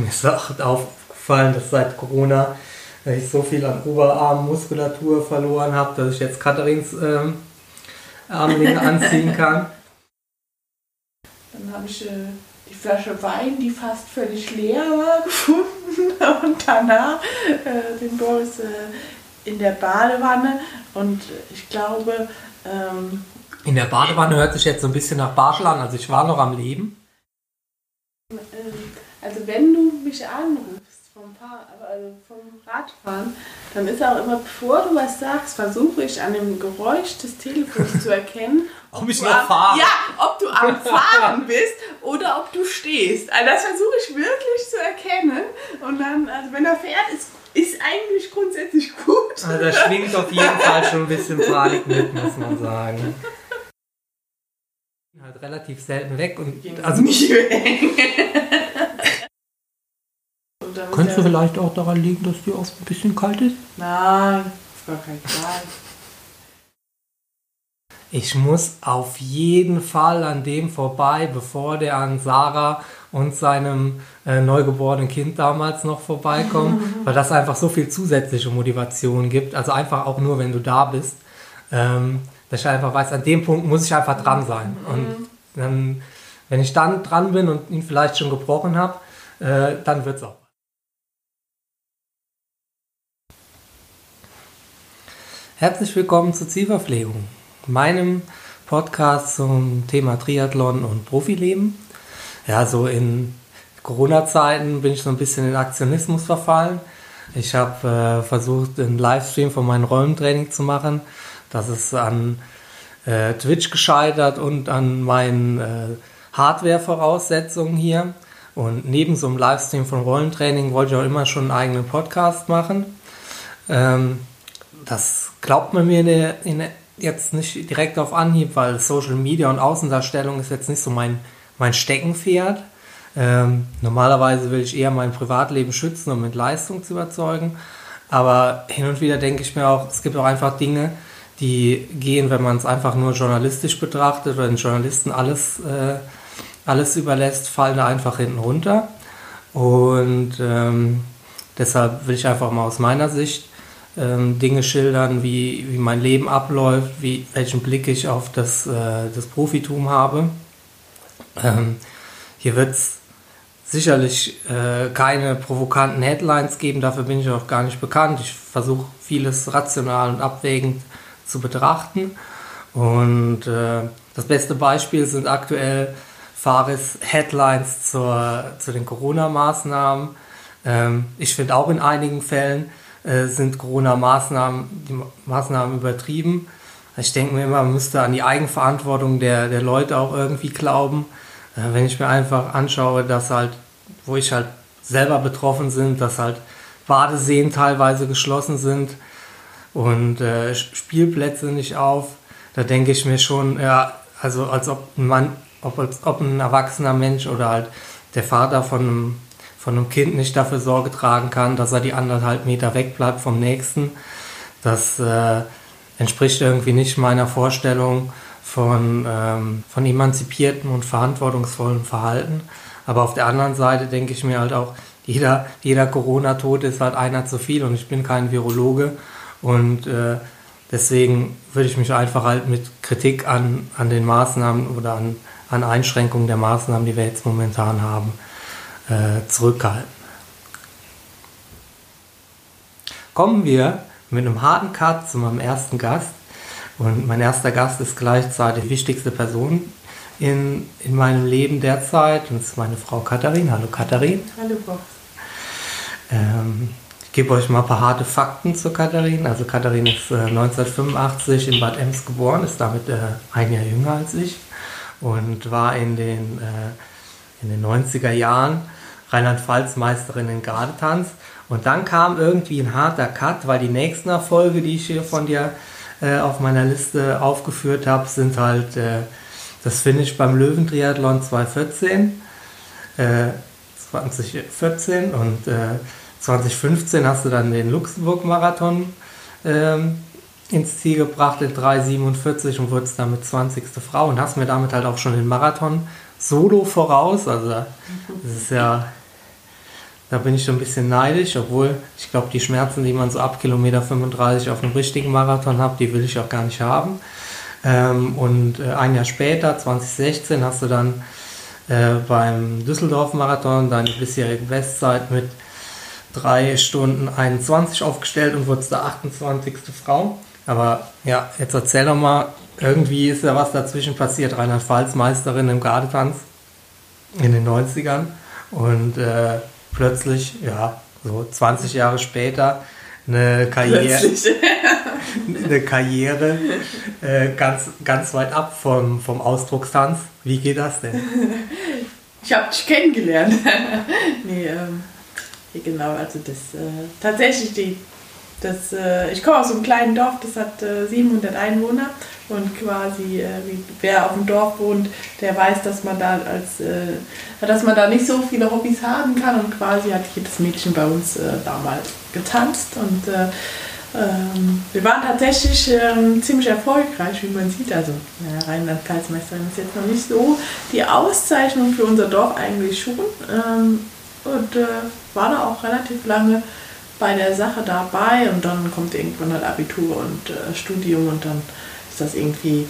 mir ist auch aufgefallen, dass seit Corona ich so viel an Oberarmmuskulatur verloren habe, dass ich jetzt Katharins ähm, Armlinge anziehen kann. Dann habe ich äh, die Flasche Wein, die fast völlig leer war, gefunden und danach äh, den Boris äh, in der Badewanne und ich glaube... Ähm, in der Badewanne hört sich jetzt so ein bisschen nach Barschel an, also ich war noch am Leben. Ähm, also wenn du mich anrufst, vom, Fahr also vom Radfahren, dann ist auch immer, bevor du was sagst, versuche ich an dem Geräusch des Telefons zu erkennen, ob, ob ich noch fahre. Ja, ob du am Fahren bist oder ob du stehst. Also das versuche ich wirklich zu erkennen. Und dann, also wenn er fährt, ist, ist eigentlich grundsätzlich gut. Also da schwingt auf jeden Fall schon ein bisschen Panik mit, muss man sagen. Halt relativ selten weg und also nicht weg. Könnte ja vielleicht auch daran liegen, dass die oft ein bisschen kalt ist? Nein, auf gar keinen Fall. Ich muss auf jeden Fall an dem vorbei, bevor der an Sarah und seinem äh, neugeborenen Kind damals noch vorbeikommt, weil das einfach so viel zusätzliche Motivation gibt. Also einfach auch nur, wenn du da bist, ähm, dass ich einfach weiß, an dem Punkt muss ich einfach dran sein. Und dann, wenn ich dann dran bin und ihn vielleicht schon gebrochen habe, äh, dann wird es auch. Herzlich willkommen zur Zielverpflegung, meinem Podcast zum Thema Triathlon und Profileben. Ja, so in Corona-Zeiten bin ich so ein bisschen in Aktionismus verfallen. Ich habe äh, versucht, einen Livestream von meinem Rollentraining zu machen. Das ist an äh, Twitch gescheitert und an meinen äh, Hardware-Voraussetzungen hier. Und neben so einem Livestream von Rollentraining wollte ich auch immer schon einen eigenen Podcast machen. Ähm, das glaubt man mir in der, in der, jetzt nicht direkt auf Anhieb, weil Social Media und Außendarstellung ist jetzt nicht so mein, mein Steckenpferd. Ähm, normalerweise will ich eher mein Privatleben schützen, um mit Leistung zu überzeugen. Aber hin und wieder denke ich mir auch, es gibt auch einfach Dinge, die gehen, wenn man es einfach nur journalistisch betrachtet oder den Journalisten alles, äh, alles überlässt, fallen da einfach hinten runter. Und ähm, deshalb will ich einfach mal aus meiner Sicht ähm, Dinge schildern, wie, wie mein Leben abläuft, wie, welchen Blick ich auf das, äh, das Profitum habe. Ähm, hier wird es sicherlich äh, keine provokanten Headlines geben, dafür bin ich auch gar nicht bekannt. Ich versuche vieles rational und abwägend zu betrachten. Und äh, das beste Beispiel sind aktuell Fares Headlines zur, zu den Corona-Maßnahmen. Ähm, ich finde auch in einigen Fällen äh, sind Corona-Maßnahmen, die Maßnahmen übertrieben. Ich denke mir immer, man müsste an die Eigenverantwortung der, der Leute auch irgendwie glauben. Äh, wenn ich mir einfach anschaue, dass halt, wo ich halt selber betroffen sind, dass halt Badeseen teilweise geschlossen sind und äh, Spielplätze nicht auf, da denke ich mir schon, ja, also als ob ein Mann, ob, als ob ein erwachsener Mensch oder halt der Vater von einem von einem Kind nicht dafür Sorge tragen kann, dass er die anderthalb Meter wegbleibt vom nächsten. Das äh, entspricht irgendwie nicht meiner Vorstellung von, ähm, von emanzipiertem und verantwortungsvollem Verhalten. Aber auf der anderen Seite denke ich mir halt auch, jeder, jeder Corona-Tod ist halt einer zu viel und ich bin kein Virologe und äh, deswegen würde ich mich einfach halt mit Kritik an, an den Maßnahmen oder an, an Einschränkungen der Maßnahmen, die wir jetzt momentan haben, äh, zurückgehalten. Kommen wir mit einem harten Cut zu meinem ersten Gast. Und mein erster Gast ist gleichzeitig die wichtigste Person in, in meinem Leben derzeit. Und das ist meine Frau Katharin. Hallo Katharin. Hallo Bob. Ähm, ich gebe euch mal ein paar harte Fakten zu Katharin. Also Katharin ist äh, 1985 in Bad Ems geboren, ist damit äh, ein Jahr jünger als ich und war in den, äh, in den 90er Jahren Rheinland-Pfalz-Meisterin in Gardetanz. Und dann kam irgendwie ein harter Cut, weil die nächsten Erfolge, die ich hier von dir äh, auf meiner Liste aufgeführt habe, sind halt äh, das Finish beim Löwentriathlon 2014, äh, 2014 und 2015 äh, hast du dann den Luxemburg-Marathon ähm, ins Ziel gebracht in 3,47 und wurdest damit 20. Frau und hast mir damit halt auch schon den Marathon solo voraus. Also das ist ja Da bin ich so ein bisschen neidisch, obwohl ich glaube, die Schmerzen, die man so ab Kilometer 35 auf einem richtigen Marathon hat, die will ich auch gar nicht haben. Ähm, und äh, ein Jahr später, 2016, hast du dann äh, beim Düsseldorf-Marathon deine bisherige Bestzeit mit 3 Stunden 21 aufgestellt und wurdest der 28. Frau. Aber ja, jetzt erzähl doch mal, irgendwie ist ja was dazwischen passiert. Rheinland-Pfalz Meisterin im Gardetanz in den 90ern und äh, plötzlich, ja, so 20 Jahre später, eine Karriere, eine Karriere äh, ganz, ganz weit ab vom, vom Ausdruckstanz. Wie geht das denn? Ich habe dich kennengelernt. nee, ähm, genau, also das äh, tatsächlich die, das, äh, ich komme aus einem kleinen Dorf, das hat äh, 700 Einwohner und quasi, äh, wer auf dem Dorf wohnt, der weiß, dass man da als, äh, dass man da nicht so viele Hobbys haben kann und quasi hat jedes Mädchen bei uns äh, damals getanzt und äh, ähm, wir waren tatsächlich ähm, ziemlich erfolgreich, wie man sieht. Also, ja, Rheinland-Pfalz-Meisterin ist jetzt noch nicht so die Auszeichnung für unser Dorf eigentlich schon. Ähm, und war da auch relativ lange bei der Sache dabei. Und dann kommt irgendwann halt Abitur und äh, Studium und dann ist das irgendwie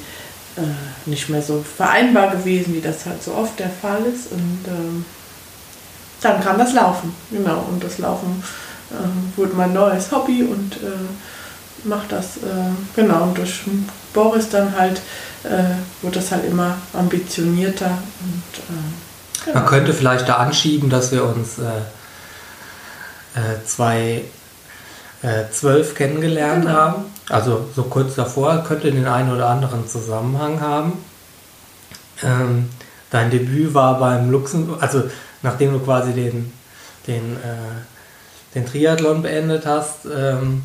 äh, nicht mehr so vereinbar gewesen, wie das halt so oft der Fall ist. Und ähm, dann kam das Laufen, genau. Und das Laufen äh, wurde mein neues Hobby und äh, macht das, äh, genau. Und durch Boris dann halt äh, wurde das halt immer ambitionierter. Und, äh, genau. Man könnte vielleicht da anschieben, dass wir uns zwei zwölf kennengelernt genau. haben. Also so kurz davor könnte den einen oder anderen Zusammenhang haben. Ähm, dein Debüt war beim Luxemburg, also nachdem du quasi den, den, äh, den Triathlon beendet hast, ähm,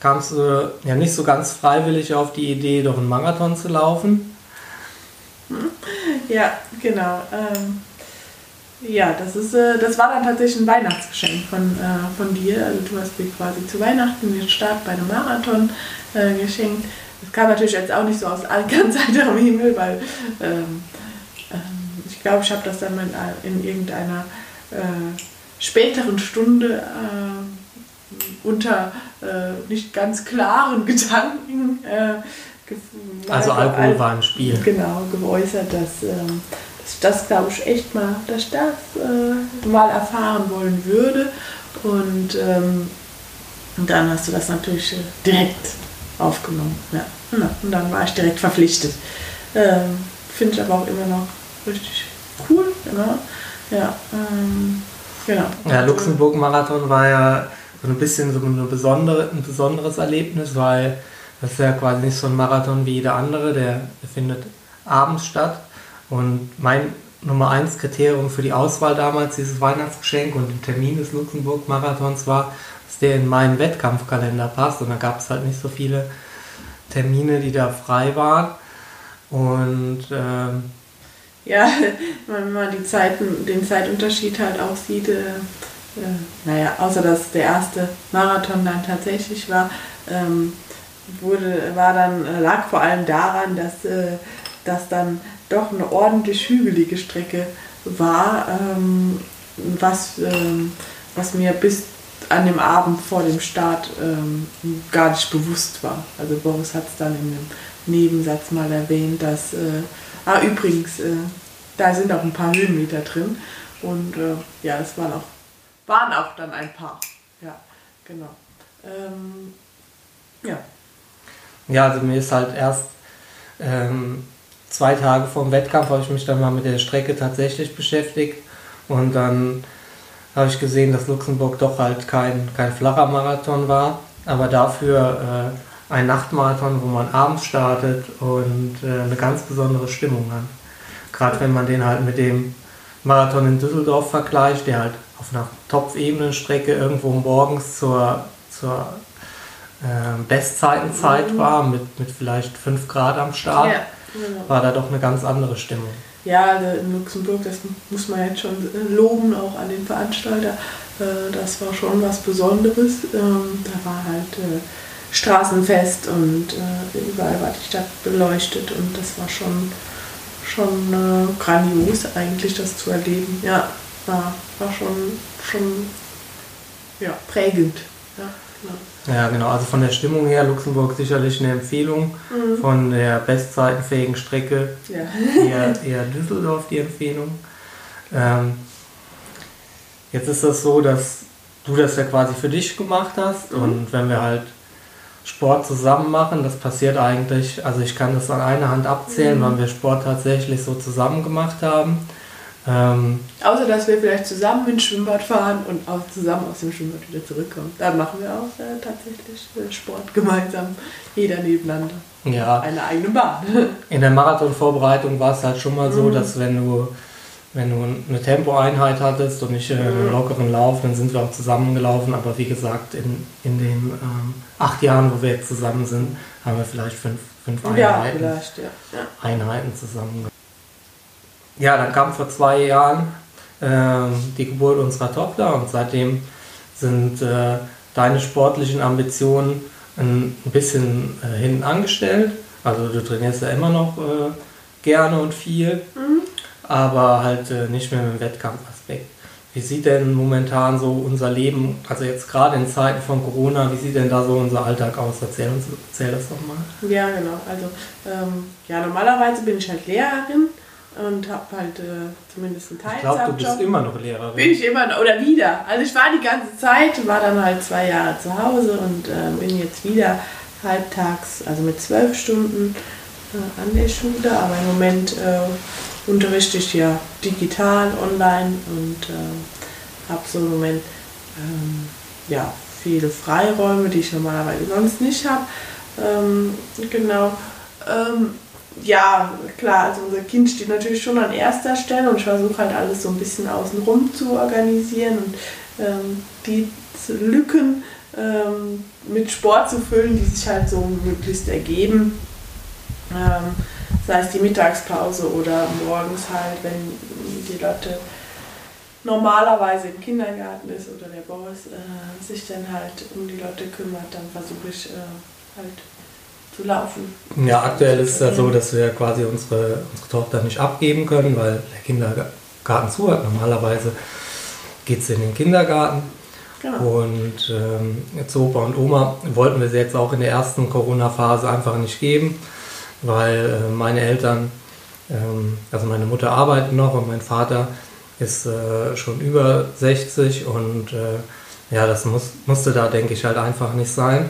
kamst du ja nicht so ganz freiwillig auf die Idee, doch einen Marathon zu laufen. Ja, genau. Ähm, ja, das, ist, äh, das war dann tatsächlich ein Weihnachtsgeschenk von, äh, von dir. Also du hast mir quasi zu Weihnachten den Start bei einem Marathon äh, geschenkt. Das kam natürlich jetzt auch nicht so aus ganz heiterem Himmel, weil ähm, ähm, ich glaube, ich habe das dann in, in irgendeiner späteren Stunde unter nicht ganz klaren Gedanken also Alkohol war im Spiel. Genau, geäußert, dass ähm, das, glaube ich, echt mal, dass ich das äh, mal erfahren wollen würde. Und, ähm, dann hast du das natürlich äh, direkt aufgenommen. Ja. Und dann war ich direkt verpflichtet. Ähm, Finde ich aber auch immer noch richtig cool. Genau. Ja, ähm, genau. Ja, Luxemburg-Marathon war ja so ein bisschen so eine besondere, ein besonderes Erlebnis, weil das ist ja quasi nicht so ein Marathon wie jeder andere, der findet abends statt. Und mein Nummer 1 Kriterium für die Auswahl damals, dieses Weihnachtsgeschenk und den Termin des Luxemburg-Marathons war, dass der in meinen Wettkampfkalender passt. Und da gab es halt nicht so viele Termine, die da frei waren. Und ähm, ja, wenn man die Zeiten, den Zeitunterschied halt auch sieht, äh, äh, naja, außer dass der erste Marathon dann tatsächlich war, ähm, wurde, war dann, äh, lag vor allem daran, dass, äh, dass dann doch eine ordentlich hügelige Strecke war, ähm, was, ähm, was mir bis an dem Abend vor dem Start ähm, gar nicht bewusst war. Also Boris hat es dann in einem Nebensatz mal erwähnt, dass, äh, ah übrigens, äh, da sind auch ein paar Höhenmeter drin und äh, ja, es waren auch, waren auch dann ein paar. Ja, genau. Ähm, ja. Ja, also mir ist halt erst ähm, zwei Tage vor dem Wettkampf habe ich mich dann mal mit der Strecke tatsächlich beschäftigt und dann habe ich gesehen, dass Luxemburg doch halt kein, kein flacher Marathon war, aber dafür äh, ein Nachtmarathon, wo man abends startet und äh, eine ganz besondere Stimmung hat. Gerade wenn man den halt mit dem Marathon in Düsseldorf vergleicht, der halt auf einer Topfebenenstrecke irgendwo morgens zur, zur äh, Bestzeitenzeit mhm. war, mit, mit vielleicht 5 Grad am Start. Ja war da doch eine ganz andere Stimmung. Ja, in Luxemburg, das muss man jetzt schon äh, loben, auch an den Veranstalter. Äh, das war schon was Besonderes. Ähm, da war halt äh, Straßenfest und überall war die Stadt beleuchtet und das war schon, schon grandios eigentlich, das zu erleben. Ja, war, war schon, schon ja, prägend. Ja, genau. Ja, genau. Also von der Stimmung her Luxemburg sicherlich eine Empfehlung. Mhm. Von der bestzeitenfähigen Strecke ja. eher, eher Düsseldorf die Empfehlung. Ähm, jetzt ist das so, dass du das ja quasi für dich gemacht hast mhm. und wenn wir halt Sport zusammen machen, das passiert eigentlich, also ich kann das an einer Hand abzählen, mhm. wann wir Sport tatsächlich so zusammen gemacht haben. Ähm, Außer dass wir vielleicht zusammen ins Schwimmbad fahren und auch zusammen aus dem Schwimmbad wieder zurückkommen. Da machen wir auch äh, tatsächlich äh, Sport gemeinsam, jeder nebeneinander. Ja. Eine eigene Bahn. In der Marathonvorbereitung war es halt schon mal so, mhm. dass wenn du wenn du eine Tempoeinheit hattest und nicht äh, einen mhm. lockeren Lauf, dann sind wir auch zusammengelaufen. Aber wie gesagt, in, in den ähm, acht Jahren, wo wir jetzt zusammen sind, haben wir vielleicht fünf, fünf Einheiten, ja, ja. Einheiten zusammen. Ja, dann kam vor zwei Jahren äh, die Geburt unserer Tochter und seitdem sind äh, deine sportlichen Ambitionen ein, bisschen äh, hinten angestellt. Also du trainierst ja immer noch äh, gerne und viel. Mhm aber halt äh, nicht mehr mit dem Wettkampfaspekt. Wie sieht denn momentan so unser Leben, also jetzt gerade in Zeiten von Corona, wie sieht denn da so unser Alltag aus? Erzähl, uns, erzähl das doch mal. Ja, genau. Also ähm, ja, normalerweise bin ich halt Lehrerin und habe halt äh, zumindest einen Teil. Ich glaube, du bist immer noch Lehrerin. Bin ich immer noch, oder wieder. Also ich war die ganze Zeit, war dann halt zwei Jahre zu Hause und äh, bin jetzt wieder halbtags, also mit zwölf Stunden äh, an der Schule, aber im Moment äh, unterrichte ich ja digital, online und äh, habe so im Moment ähm, ja, viele Freiräume, die ich normalerweise sonst nicht habe. Ähm, genau. Ähm, ja, klar, also unser Kind steht natürlich schon an erster Stelle und ich versuche halt alles so ein bisschen außenrum zu organisieren und ähm, die Lücken ähm, mit Sport zu füllen, die sich halt so möglichst ergeben. Ähm, sei es die Mittagspause oder morgens halt, wenn die Leute normalerweise im Kindergarten ist oder der Boss äh, sich dann halt um die Leute kümmert, dann versuche ich äh, halt zu laufen. Ja, aktuell ist es ja so, dass wir quasi unsere, unsere Tochter nicht abgeben können, weil der Kindergarten zu hat. Normalerweise geht sie in den Kindergarten. Genau. Und ähm, zu Opa und Oma wollten wir sie jetzt auch in der ersten Corona-Phase einfach nicht geben weil äh, meine Eltern, ähm, also meine Mutter arbeitet noch und mein Vater ist äh, schon über 60 und äh, ja, das muss, musste da, denke ich, halt einfach nicht sein.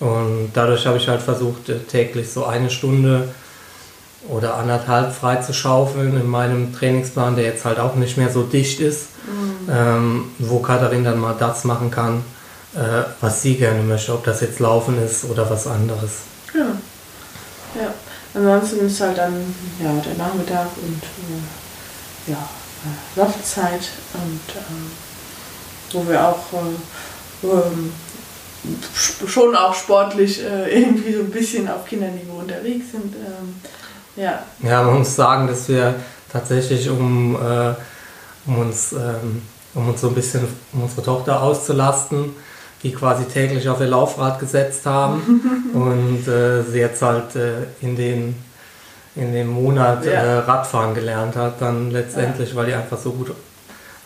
Und dadurch habe ich halt versucht, äh, täglich so eine Stunde oder anderthalb frei zu schaufeln in meinem Trainingsplan, der jetzt halt auch nicht mehr so dicht ist, mhm. ähm, wo Katharin dann mal das machen kann, äh, was sie gerne möchte, ob das jetzt Laufen ist oder was anderes. Ja. Ja, ansonsten ist halt dann ja, der Nachmittag und äh, ja, äh, Loftzeit und äh, wo wir auch äh, ähm, schon auch sportlich äh, irgendwie so ein bisschen auf Kinderniveau unterwegs sind. Ähm, ja. ja, man muss sagen, dass wir tatsächlich, um, äh, um, uns, ähm, um uns so ein bisschen, um unsere Tochter auszulasten, die quasi täglich auf ihr Laufrad gesetzt haben und äh, sie jetzt halt äh, in, den, in dem Monat ja. äh, Radfahren gelernt hat, dann letztendlich, ja. weil die einfach so gut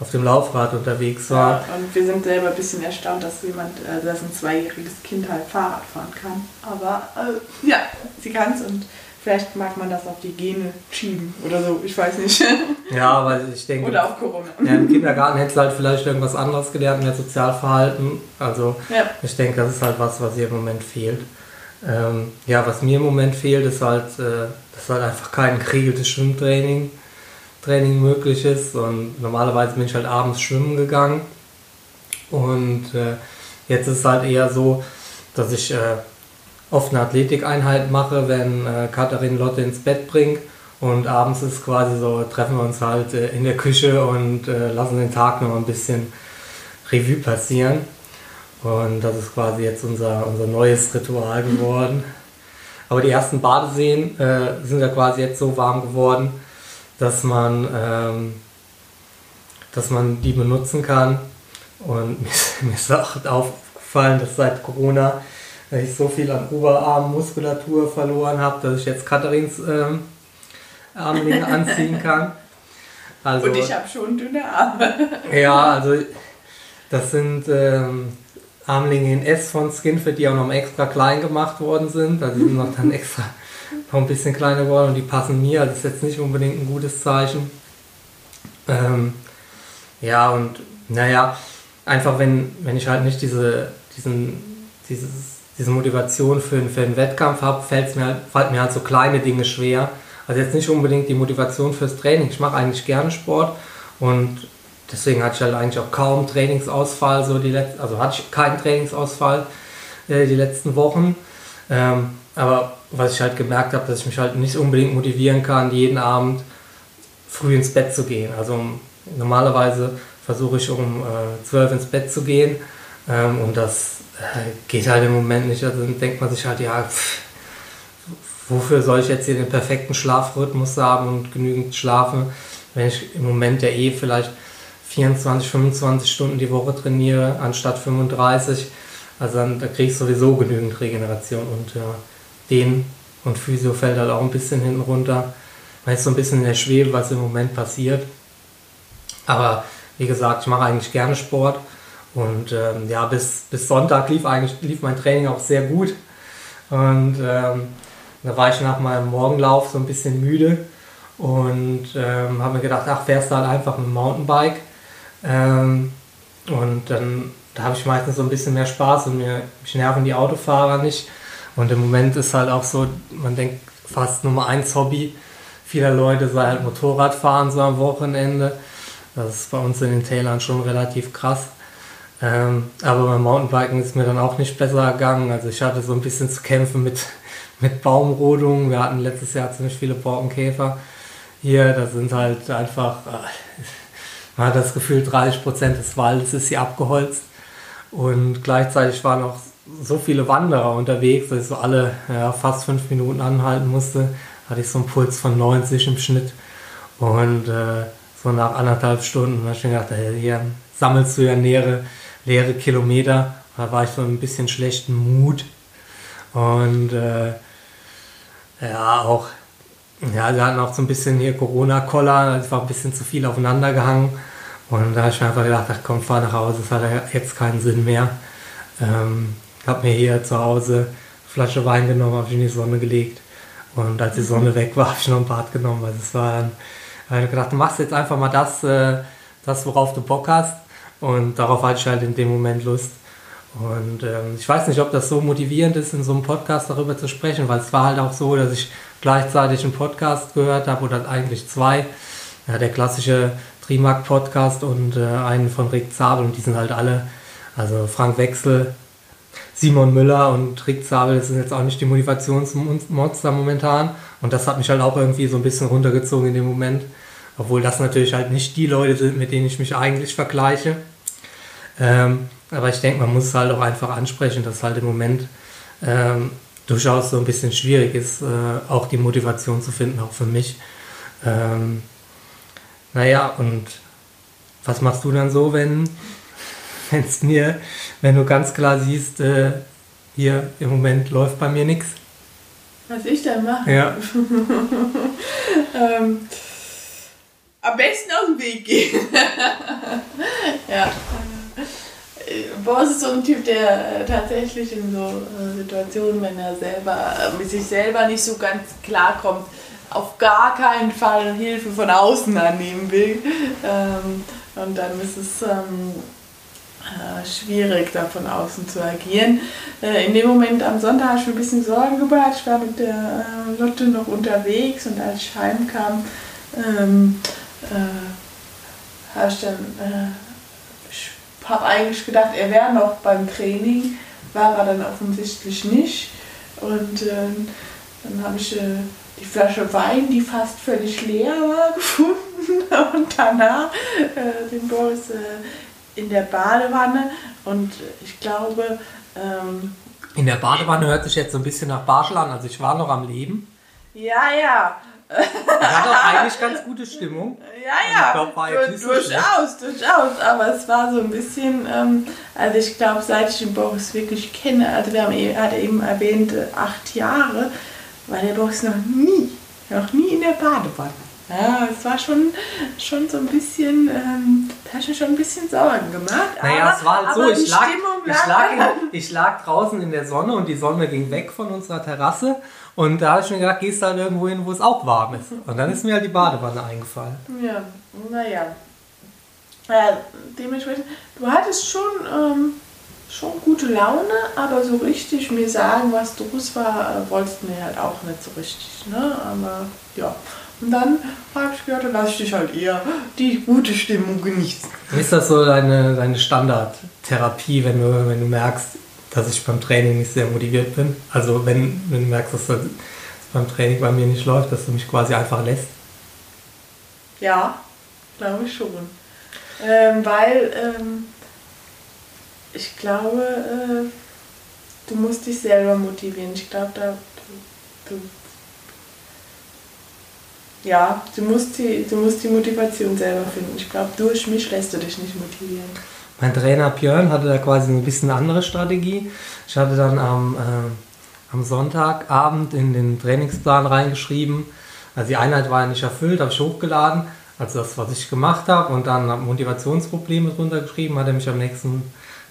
auf dem Laufrad unterwegs war. Ja, und wir sind selber ein bisschen erstaunt, dass jemand, äh, dass ein zweijähriges Kind halt Fahrrad fahren kann. Aber äh, ja, sie kann es und Vielleicht mag man das auf die Gene schieben oder so, ich weiß nicht. Ja, weil ich denke. Oder auf Corona. Ja, Im Kindergarten hättest du halt vielleicht irgendwas anderes gelernt, mehr Sozialverhalten. Also ja. ich denke, das ist halt was, was ihr im Moment fehlt. Ähm, ja, was mir im Moment fehlt, ist halt, äh, dass halt einfach kein geregeltes Schwimmtraining Training möglich ist. Und normalerweise bin ich halt abends schwimmen gegangen. Und äh, jetzt ist es halt eher so, dass ich äh, oft eine Athletikeinheit mache, wenn äh, Katharin Lotte ins Bett bringt. Und abends ist quasi so, treffen wir uns halt äh, in der Küche und äh, lassen den Tag noch ein bisschen Revue passieren. Und das ist quasi jetzt unser, unser neues Ritual geworden. Aber die ersten Badeseen äh, sind ja quasi jetzt so warm geworden, dass man, ähm, dass man die benutzen kann. Und mir, mir ist auch aufgefallen, dass seit Corona weil ich so viel an Oberarmmuskulatur verloren habe, dass ich jetzt Katharins ähm, Armlinge anziehen kann. Also, Und ich habe schon dünne Arme. Ja, also das sind ähm, Armlinge in S von Skinfit, die auch noch extra klein gemacht worden sind. Also die sind noch dann extra ein bisschen kleiner geworden und die passen mir. Also das ist jetzt nicht unbedingt ein gutes Zeichen. Ähm, ja, und naja, einfach wenn, wenn ich halt nicht diese, diesen, dieses, diese Motivation für, für einen Wettkampf habe, fällt mir, halt, mir halt so kleine Dinge schwer. Also jetzt nicht unbedingt die Motivation fürs Training. Ich mache eigentlich gerne Sport und deswegen hatte ich halt eigentlich auch kaum Trainingsausfall, so die letzten, also hatte ich keinen Trainingsausfall äh, die letzten Wochen. Ähm, aber was ich halt gemerkt habe, dass ich mich halt nicht unbedingt motivieren kann, jeden Abend früh ins Bett zu gehen. Also normalerweise versuche ich um äh, 12 ins Bett zu gehen ähm, und das äh, geht halt im Moment nicht. Also dann denkt man sich halt, ja, pff, wofür soll ich jetzt hier den perfekten Schlafrhythmus haben und genügend schlafen, wenn ich im Moment ja eh vielleicht 24, 25 Stunden die Woche trainiere, anstatt 35. Also dann, da kriege ich sowieso genügend Regeneration und ja, den und Physio fällt halt auch ein bisschen hinten runter. Man ist so ein bisschen in der Schwebe, was im Moment passiert. Aber wie gesagt, ich mache eigentlich gerne Sport und ähm, ja, bis, bis Sonntag lief eigentlich lief mein Training auch sehr gut. Und ähm, da war ich nach meinem Morgenlauf so ein bisschen müde und ähm, habe mir gedacht, ach, fährst du halt einfach mit dem Mountainbike. Ähm, und dann da habe ich meistens so ein bisschen mehr Spaß und mir, mich nerven die Autofahrer nicht. Und im Moment ist halt auch so, man denkt fast Nummer eins Hobby vieler Leute sei halt Motorradfahren so am Wochenende. Das ist bei uns in den Tälern schon relativ krass. Ähm, aber beim Mountainbiken ist mir dann auch nicht besser gegangen. Also ich hatte so ein bisschen zu kämpfen mit, mit Baumrodungen. Wir hatten letztes Jahr ziemlich viele Borkenkäfer hier. Da sind halt einfach, äh, man hat das Gefühl, 30% des Waldes ist hier abgeholzt. Und gleichzeitig waren auch so viele Wanderer unterwegs, dass ich so alle ja, fast fünf Minuten anhalten musste. Hatte ich so einen Puls von 90 im Schnitt. Und äh, so nach anderthalb Stunden habe ich mir gedacht, hey, hier sammelst du ja leere, leere Kilometer. Da war ich so ein bisschen schlechten Mut. Und äh, ja, auch, ja, wir hatten auch so ein bisschen hier Corona-Koller, es war ein bisschen zu viel aufeinander gehangen. Und da habe ich mir einfach gedacht, ach komm, fahr nach Hause, das hat jetzt keinen Sinn mehr. Ähm, habe mir hier zu Hause eine Flasche Wein genommen, habe ich in die Sonne gelegt. Und als die Sonne weg war, habe ich noch ein Bad genommen. Also es war dann, habe ich gedacht, du machst jetzt einfach mal das, äh, das, worauf du Bock hast. Und darauf hatte ich halt in dem Moment Lust. Und ähm, ich weiß nicht, ob das so motivierend ist, in so einem Podcast darüber zu sprechen, weil es war halt auch so, dass ich gleichzeitig einen Podcast gehört habe oder eigentlich zwei. Ja, der klassische Trimark-Podcast und äh, einen von Rick Zabel und die sind halt alle, also Frank Wechsel, Simon Müller und Rick Zabel, das sind jetzt auch nicht die Motivationsmonster momentan und das hat mich halt auch irgendwie so ein bisschen runtergezogen in dem Moment, obwohl das natürlich halt nicht die Leute sind, mit denen ich mich eigentlich vergleiche. Ähm, aber ich denke, man muss es halt auch einfach ansprechen, dass halt im Moment ähm, durchaus so ein bisschen schwierig ist, äh, auch die Motivation zu finden, auch für mich. Ähm, naja, und was machst du dann so, wenn es mir, wenn du ganz klar siehst, äh, hier im Moment läuft bei mir nichts? Was ich dann mache? Ja. ähm, am besten aus dem Weg gehen. ja. Boris ist so ein Typ, der äh, tatsächlich in so äh, Situationen, wenn er selber äh, mit sich selber nicht so ganz klarkommt, auf gar keinen Fall Hilfe von außen annehmen will. Ähm, und dann ist es ähm, äh, schwierig, da von außen zu agieren. Äh, in dem Moment am Sonntag habe ich mir ein bisschen Sorgen gemacht. Ich war mit der äh, Lotte noch unterwegs und als ich heimkam, ähm, äh, habe ich dann äh, ich habe eigentlich gedacht, er wäre noch beim Training, war er dann offensichtlich nicht. Und ähm, dann habe ich die Flasche Wein, die fast völlig leer war, gefunden und danach äh, den Boris äh, in der Badewanne und ich glaube... Ähm, in der Badewanne hört sich jetzt so ein bisschen nach Barschel an, also ich war noch am Leben. Ja, ja. Er hat doch eigentlich ganz gute Stimmung. Ja, ja, war jetzt du, durchaus, durchaus. Aber es war so ein bisschen, ähm, also ich glaube, seit ich den Boris wirklich kenne, also wir haben, er hat eben erwähnt, acht Jahre, war der Boris noch nie, noch nie in der Badewanne. Ja, es war schon, schon so ein bisschen, ähm, da hast du schon ein bisschen Sorgen gemacht. Naja, aber, es war halt so, ich lag, ich, lag in, ich lag draußen in der Sonne und die Sonne ging weg von unserer Terrasse und da habe ich mir gedacht, gehst du halt irgendwo hin, wo es auch warm ist. Und dann ist mir halt die Badewanne eingefallen. Ja, naja. Ja, dementsprechend, du hattest schon, ähm, schon gute Laune, aber so richtig mir sagen, was los war, äh, wolltest du mir halt auch nicht so richtig. Ne? Aber ja. Und dann habe ich gehört, dann lasse ich dich halt eher die gute Stimmung genießen. Ist das so deine, deine Standardtherapie, wenn du, wenn du merkst, dass ich beim Training nicht sehr motiviert bin? Also wenn, wenn du merkst, dass das beim Training bei mir nicht läuft, dass du mich quasi einfach lässt? Ja, glaube ich schon. Ähm, weil ähm, ich glaube, äh, du musst dich selber motivieren. Ich glaube, da du, du ja, du musst, die, du musst die Motivation selber finden. Ich glaube, durch mich lässt du dich nicht motivieren. Mein Trainer Björn hatte da quasi ein bisschen andere Strategie. Ich hatte dann am, äh, am Sonntagabend in den Trainingsplan reingeschrieben, also die Einheit war ja nicht erfüllt, habe ich hochgeladen, also das, was ich gemacht habe und dann Motivationsprobleme drunter geschrieben, hat er mich am nächsten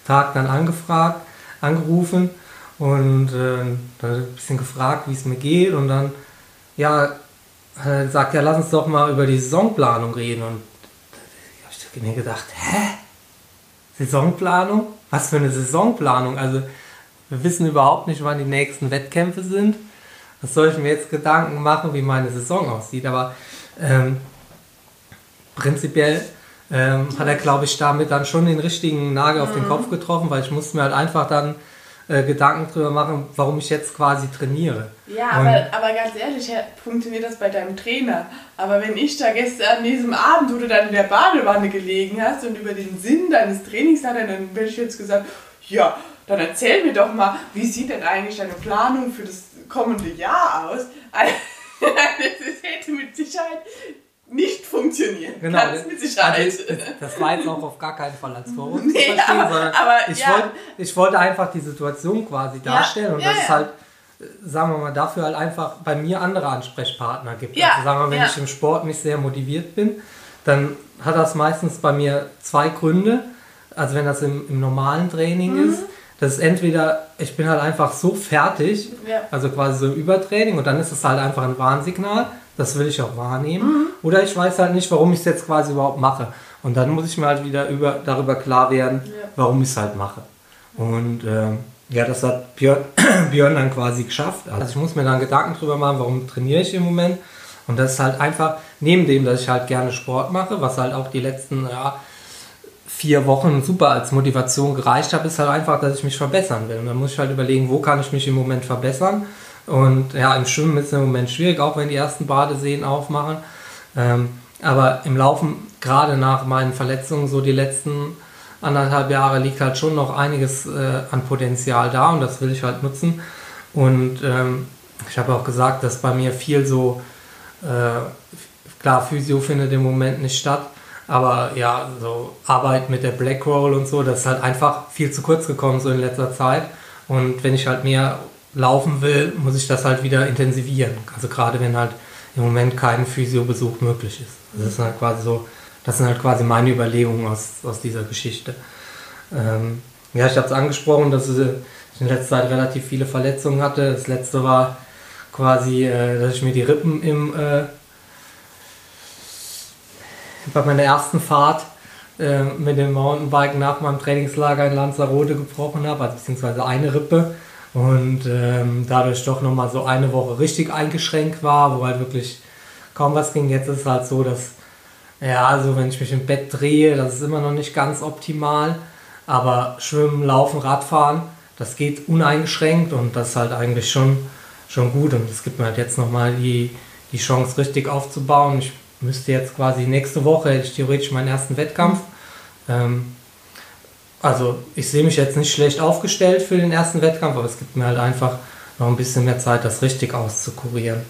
Tag dann angefragt, angerufen und äh, dann ein bisschen gefragt, wie es mir geht und dann, ja, er gesagt, ja, lass uns doch mal über die Saisonplanung reden. Und da habe ich mir gedacht, hä? Saisonplanung? Was für eine Saisonplanung? Also, wir wissen überhaupt nicht, wann die nächsten Wettkämpfe sind. Was soll ich mir jetzt Gedanken machen, wie meine Saison aussieht? Aber ähm, prinzipiell ähm, hat er, glaube ich, damit dann schon den richtigen Nagel auf den Kopf getroffen, weil ich musste mir halt einfach dann äh, Gedanken drüber machen, warum ich jetzt quasi trainiere. Ja, aber, aber ganz ehrlich, funktioniert das bei deinem Trainer. Aber wenn ich da gestern an diesem Abend, wo du dann in der Badewanne gelegen hast und über den Sinn deines Trainings hatte, dann hätte ich jetzt gesagt, ja, dann erzähl mir doch mal, wie sieht denn eigentlich deine Planung für das kommende Jahr aus? Also, das hätte mit Sicherheit nicht funktionieren. Genau, Ganz mit Sicherheit. Also, das, das war jetzt auch auf gar keinen Fall als Vorwurf Nee, zu verstehen, aber- sondern aber, ich, ja. wollte, ich wollte einfach die Situation quasi darstellen und ja, dass es ja. halt, äh, sagen wir mal, dafür halt einfach bei mir andere Ansprechpartner gibt. Ja, Also sagen wir mal, wenn ja. ich im Sport nicht sehr motiviert bin, dann hat das meistens bei mir zwei Gründe. Also wenn das im, im normalen Training Mhm. ist, das ist entweder, ich bin halt einfach so fertig, Ja. also quasi so im Übertraining und dann ist es halt einfach ein Warnsignal, das will ich auch wahrnehmen. Mhm. Oder ich weiß halt nicht, warum ich es jetzt quasi überhaupt mache. Und dann muss ich mir halt wieder über, darüber klar werden, Ja. warum ich es halt mache. Und ähm, ja, das hat Björn, Björn dann quasi geschafft. Also ich muss mir dann Gedanken drüber machen, warum trainiere ich im Moment. Und das ist halt einfach, neben dem, dass ich halt gerne Sport mache, was halt auch die letzten ja, vier Wochen super als Motivation gereicht habe, ist halt einfach, dass ich mich verbessern will. Und dann muss ich halt überlegen, wo kann ich mich im Moment verbessern. Und ja, im Schwimmen ist es im Moment schwierig, auch wenn die ersten Badeseen aufmachen. Ähm, aber im Laufen, gerade nach meinen Verletzungen, so die letzten anderthalb Jahre, liegt halt schon noch einiges äh, an Potenzial da und das will ich halt nutzen. Und ähm, ich habe auch gesagt, dass bei mir viel so, äh, klar, Physio findet im Moment nicht statt, aber ja, so Arbeit mit der Black Roll und so, das ist halt einfach viel zu kurz gekommen so in letzter Zeit. Und wenn ich halt mehr laufen will, muss ich das halt wieder intensivieren. Also gerade wenn halt im Moment kein Physiobesuch möglich ist. Das ist halt quasi so, das sind halt quasi meine Überlegungen aus, aus dieser Geschichte. Ähm, ja, ich habe es angesprochen, dass ich in letzter Zeit relativ viele Verletzungen hatte. Das letzte war quasi, äh, dass ich mir die Rippen im äh, bei meiner ersten Fahrt äh, mit dem Mountainbike nach meinem Trainingslager in Lanzarote gebrochen habe, also beziehungsweise eine Rippe und ähm, dadurch doch nochmal so eine Woche richtig eingeschränkt war, wo halt wirklich kaum was ging. Jetzt ist es halt so, dass, ja, also wenn ich mich im Bett drehe, das ist immer noch nicht ganz optimal, aber Schwimmen, Laufen, Radfahren, das geht uneingeschränkt und das ist halt eigentlich schon, schon gut und es gibt mir halt jetzt nochmal die, die Chance richtig aufzubauen. Ich müsste jetzt quasi nächste Woche, hätte ich theoretisch meinen ersten Wettkampf. Ähm, also ich sehe mich jetzt nicht schlecht aufgestellt für den ersten Wettkampf, aber es gibt mir halt einfach noch ein bisschen mehr Zeit, das richtig auszukurieren.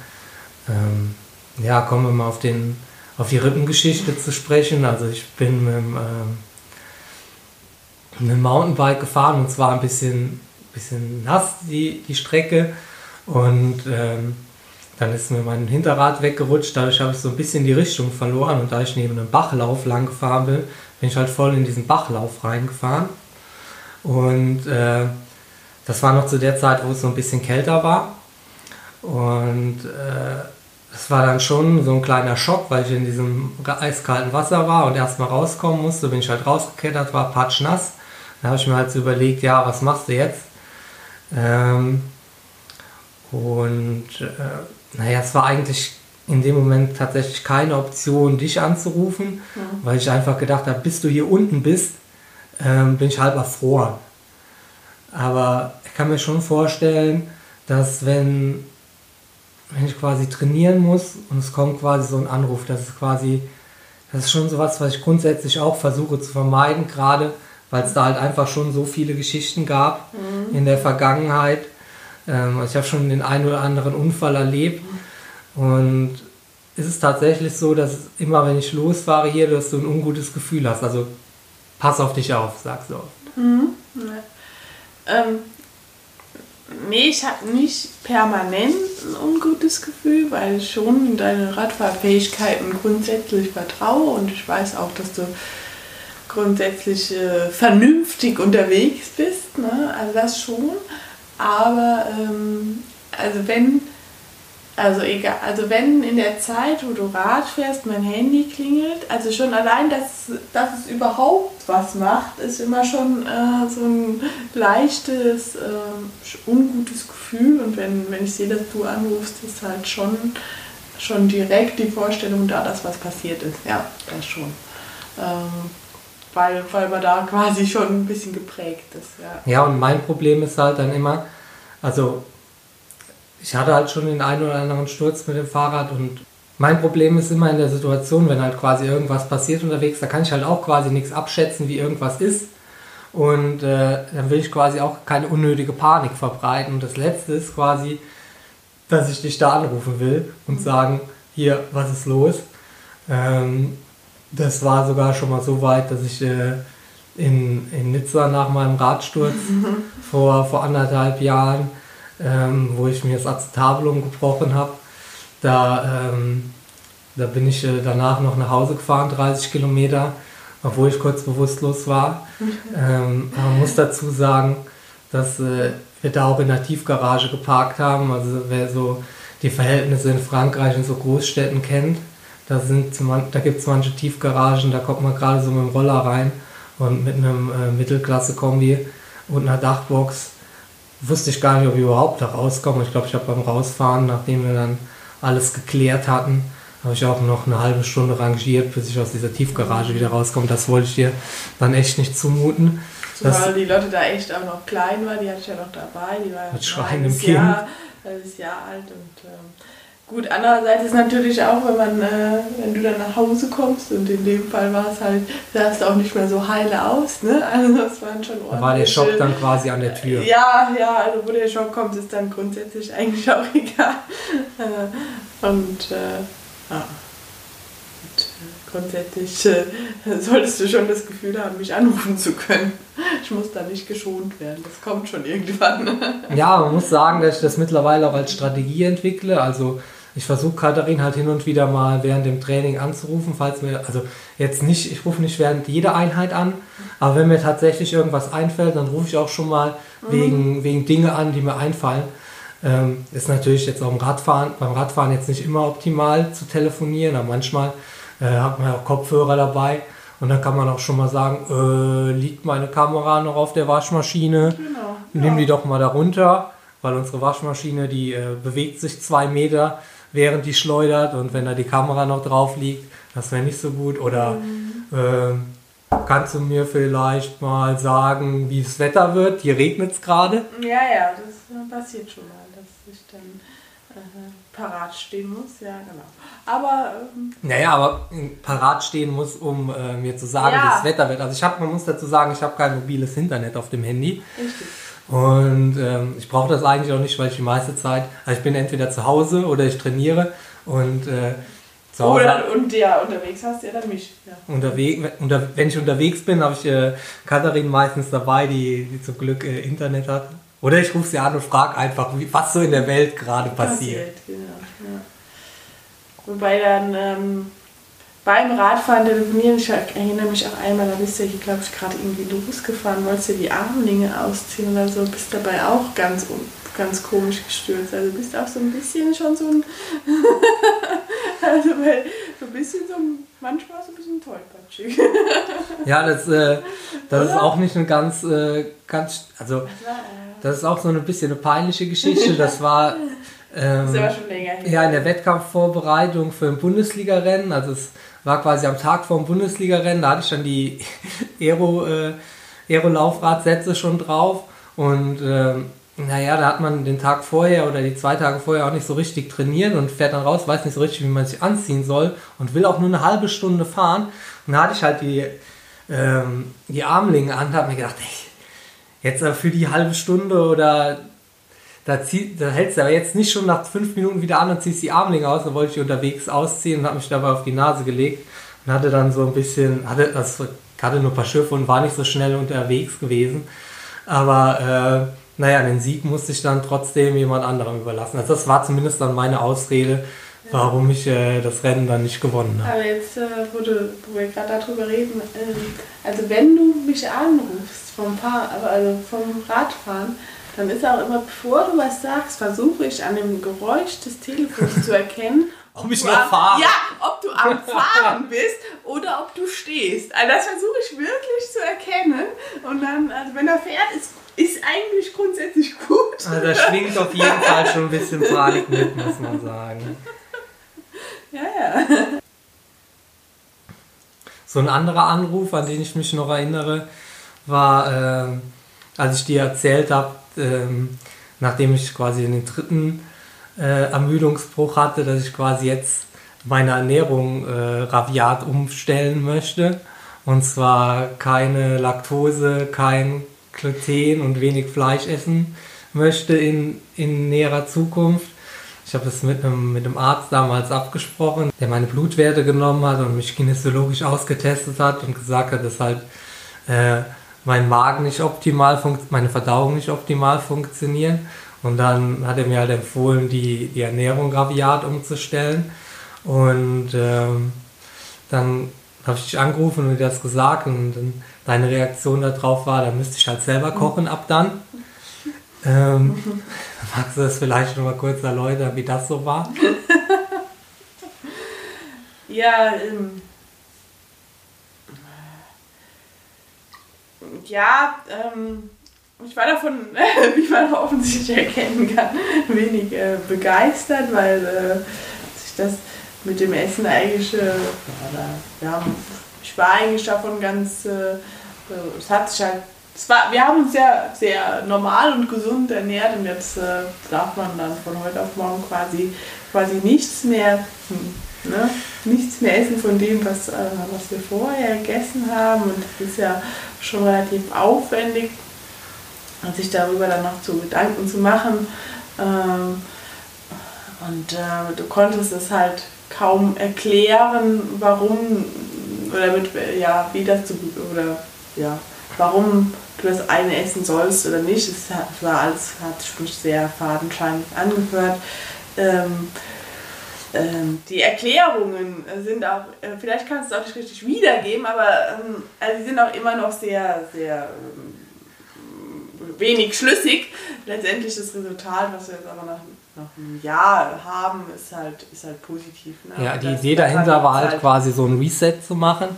Ähm, ja, kommen wir mal auf, den, auf die Rippengeschichte zu sprechen. Also ich bin mit dem, ähm, mit dem Mountainbike gefahren und zwar ein bisschen, bisschen nass die, die Strecke und ähm, dann ist mir mein Hinterrad weggerutscht, dadurch habe ich so ein bisschen die Richtung verloren und da ich neben einem Bachlauf lang gefahren bin, bin ich halt voll in diesen Bachlauf reingefahren. Und äh, das war noch zu der Zeit, wo es so ein bisschen kälter war. Und äh, das war dann schon so ein kleiner Schock, weil ich in diesem eiskalten Wasser war und erstmal rauskommen musste. Bin ich halt rausgeklettert, war patschnass. Da habe ich mir halt so überlegt, ja, was machst du jetzt? Ähm, und äh, naja, es war eigentlich in dem Moment tatsächlich keine Option, dich anzurufen, ja. weil ich einfach gedacht habe, bis du hier unten bist, ähm, bin ich halb erfroren. Aber ich kann mir schon vorstellen, dass wenn, wenn ich quasi trainieren muss und es kommt quasi so ein Anruf, das ist quasi, das ist schon sowas, was ich grundsätzlich auch versuche zu vermeiden, gerade weil es da halt einfach schon so viele Geschichten gab mhm. in der Vergangenheit. Ähm, ich habe schon den einen oder anderen Unfall erlebt und es ist tatsächlich so, dass immer wenn ich losfahre hier, dass du ein ungutes Gefühl hast. Also pass auf dich auf, sagst du oft. Mhm. Ähm, nee, ich habe nicht permanent ein ungutes Gefühl, weil ich schon in deine Radfahrfähigkeiten grundsätzlich vertraue und ich weiß auch, dass du grundsätzlich äh, vernünftig unterwegs bist. Ne? Also das schon. Aber ähm, also wenn also egal, also wenn in der Zeit, wo du Rad fährst, mein Handy klingelt, also schon allein, dass, dass es überhaupt was macht, ist immer schon äh, so ein leichtes, äh, ungutes Gefühl. Und wenn, wenn ich sehe, dass du anrufst, ist halt schon, schon direkt die Vorstellung da, dass was passiert ist. Ja, das schon. Ähm, weil, weil man da quasi schon ein bisschen geprägt ist. Ja. ja, und mein Problem ist halt dann immer, also ich hatte halt schon den einen oder anderen Sturz mit dem Fahrrad und mein Problem ist immer in der Situation, wenn halt quasi irgendwas passiert unterwegs, da kann ich halt auch quasi nichts abschätzen, wie irgendwas ist. Und äh, dann will ich quasi auch keine unnötige Panik verbreiten. Und das Letzte ist quasi, dass ich dich da anrufen will und sagen, hier, was ist los? Ähm, das war sogar schon mal so weit, dass ich äh, in, in Nizza nach meinem Radsturz vor, vor anderthalb Jahren ähm, wo ich mir das Acetabulum gebrochen habe. Da, ähm, da bin ich äh, danach noch nach Hause gefahren, 30 Kilometer, obwohl ich kurz bewusstlos war. ähm, man muss dazu sagen, dass äh, wir da auch in der Tiefgarage geparkt haben. Also wer so die Verhältnisse in Frankreich in so Großstädten kennt, da, da gibt es manche Tiefgaragen, da kommt man gerade so mit dem Roller rein und mit einem äh, Mittelklasse-Kombi und einer Dachbox wusste ich gar nicht, ob ich überhaupt da rauskomme. Ich glaube, ich habe beim Rausfahren, nachdem wir dann alles geklärt hatten, habe ich auch noch eine halbe Stunde rangiert, bis ich aus dieser Tiefgarage wieder rauskomme. Das wollte ich dir dann echt nicht zumuten. Zumal die Leute da echt auch noch klein waren, die hatte ich ja noch dabei, die war mit schreiendem Kind. Jahr, Jahr alt und ähm, Gut, andererseits ist natürlich auch, wenn man, äh, wenn du dann nach Hause kommst und in dem Fall war es halt, sahst du auch nicht mehr so heile aus, ne? Also das waren schon ordentlich. War der Schock dann quasi an der Tür? Ja, ja, also wo der Schock kommt, ist dann grundsätzlich eigentlich auch egal. Äh, und äh, ja. Und, äh, grundsätzlich äh, solltest du schon das Gefühl haben, mich anrufen zu können. Ich muss da nicht geschont werden. Das kommt schon irgendwann. Ja, man muss sagen, dass ich das mittlerweile auch als Strategie entwickle. Also ich versuche Katharin halt hin und wieder mal während dem Training anzurufen, falls mir, also jetzt nicht, ich rufe nicht während jeder Einheit an, aber wenn mir tatsächlich irgendwas einfällt, dann rufe ich auch schon mal mhm. wegen, wegen Dinge an, die mir einfallen. Ähm, ist natürlich jetzt auch im Radfahren, beim Radfahren jetzt nicht immer optimal zu telefonieren, aber manchmal äh, hat man ja auch Kopfhörer dabei und dann kann man auch schon mal sagen, äh, liegt meine Kamera noch auf der Waschmaschine? Genau. Nimm die doch mal darunter, weil unsere Waschmaschine, die äh, bewegt sich zwei Meter während die schleudert und wenn da die Kamera noch drauf liegt, das wäre nicht so gut. Oder mhm. äh, kannst du mir vielleicht mal sagen, wie das Wetter wird? Hier regnet es gerade. Ja, ja, das passiert schon mal, dass ich dann äh, parat stehen muss, ja, genau. Aber. Ähm, naja, aber parat stehen muss, um äh, mir zu sagen, ja. wie das Wetter wird. Also ich habe, man muss dazu sagen, ich habe kein mobiles Internet auf dem Handy. Richtig. Und ähm, ich brauche das eigentlich auch nicht, weil ich die meiste Zeit, also ich bin entweder zu Hause oder ich trainiere und äh, zu Hause. Oder, und ja, unterwegs hast du ja dann mich. Ja. Unterwegs, unter, wenn ich unterwegs bin, habe ich äh, Katharin meistens dabei, die, die zum Glück äh, Internet hat. Oder ich rufe sie an und frage einfach, wie, was so in der Welt gerade passiert. passiert genau, ja. Wobei dann ähm, beim Radfahren telefonieren, ich erinnere mich auch einmal, da bist du hier, glaube ich, gerade irgendwie losgefahren, wolltest du die Armlinge ausziehen oder so, bist dabei auch ganz, ganz komisch gestürzt. Also bist auch so ein bisschen schon so ein, also weil so ein bisschen so, manchmal so ein bisschen tollpatschig. ja, das, äh, das ist auch nicht eine ganz, äh, ganz, also das ist auch so ein bisschen eine peinliche Geschichte. Das war ähm, das aber schon länger her. Ja, in der Wettkampfvorbereitung für ein Bundesligarennen. Also es war quasi am Tag vor dem Bundesligarennen, da hatte ich dann die Aero, äh, Aero-Laufradsätze schon drauf. Und äh, naja, da hat man den Tag vorher oder die zwei Tage vorher auch nicht so richtig trainiert und fährt dann raus, weiß nicht so richtig, wie man sich anziehen soll und will auch nur eine halbe Stunde fahren. Und da hatte ich halt die, ähm, die Armlinge an und habe mir gedacht, ey, jetzt für die halbe Stunde oder da, zieh, da hältst du aber jetzt nicht schon nach fünf Minuten wieder an und ziehst die Armlinge aus. Da wollte ich unterwegs ausziehen und habe mich dabei auf die Nase gelegt und hatte dann so ein bisschen, hatte, das, hatte nur ein paar Schiffe und war nicht so schnell unterwegs gewesen. Aber äh, naja, den Sieg musste ich dann trotzdem jemand anderem überlassen. Also das war zumindest dann meine Ausrede, warum ich äh, das Rennen dann nicht gewonnen habe. Aber jetzt, äh, wo, du, wo wir gerade darüber reden, äh, also wenn du mich anrufst vom, Paar, also vom Radfahren, dann ist auch immer, bevor du was sagst, versuche ich an dem Geräusch des Telefons zu erkennen, ob ich noch fahre. Ja, ob du am Fahren bist oder ob du stehst. Also das versuche ich wirklich zu erkennen. Und dann, also wenn er fährt, ist, ist eigentlich grundsätzlich gut. Also da schwingt auf jeden Fall schon ein bisschen Panik mit, muss man sagen. Ja, ja. So ein anderer Anruf, an den ich mich noch erinnere, war, äh, als ich dir erzählt habe, ähm, nachdem ich quasi den dritten äh, Ermüdungsbruch hatte, dass ich quasi jetzt meine Ernährung äh, rabiat umstellen möchte. Und zwar keine Laktose, kein Gluten und wenig Fleisch essen möchte in, in näherer Zukunft. Ich habe es mit einem, mit einem Arzt damals abgesprochen, der meine Blutwerte genommen hat und mich kinesiologisch ausgetestet hat und gesagt hat, dass halt äh, mein Magen nicht optimal funktioniert, meine Verdauung nicht optimal funktionieren. Und dann hat er mir halt empfohlen, die, die Ernährung rabiat umzustellen. Und ähm, dann habe ich dich angerufen und dir das gesagt und dann deine Reaktion darauf war, dann müsste ich halt selber kochen ab dann. Ähm, magst du das vielleicht noch mal kurz erläutern, wie das so war? ja, ähm, ja, ähm, ich war davon, wie man offensichtlich erkennen kann, wenig äh, begeistert, weil äh, sich das mit dem Essen eigentlich, äh, ja, ich war eigentlich davon ganz, äh, es hat sich halt, es war, wir haben uns sehr, sehr normal und gesund ernährt und jetzt äh, darf man dann von heute auf morgen quasi, quasi nichts mehr, hm, ne, nichts mehr essen von dem, was, äh, was wir vorher gegessen haben und das ist ja schon relativ aufwendig sich darüber dann noch zu Gedanken zu machen. Ähm, und äh, du konntest es halt kaum erklären, warum oder mit, ja, wie das zu, oder ja, warum du das eine essen sollst oder nicht. Es war alles, hat sich sehr fadenscheinig angehört. Ähm, ähm, die Erklärungen sind auch, äh, vielleicht kannst du es auch nicht richtig wiedergeben, aber ähm, also sie sind auch immer noch sehr, sehr ähm, wenig schlüssig. Letztendlich das Resultat, was wir jetzt aber nach, nach einem Jahr haben, ist halt, ist halt positiv. Ne? Ja, die das Idee dahinter war halt, halt quasi so ein Reset zu machen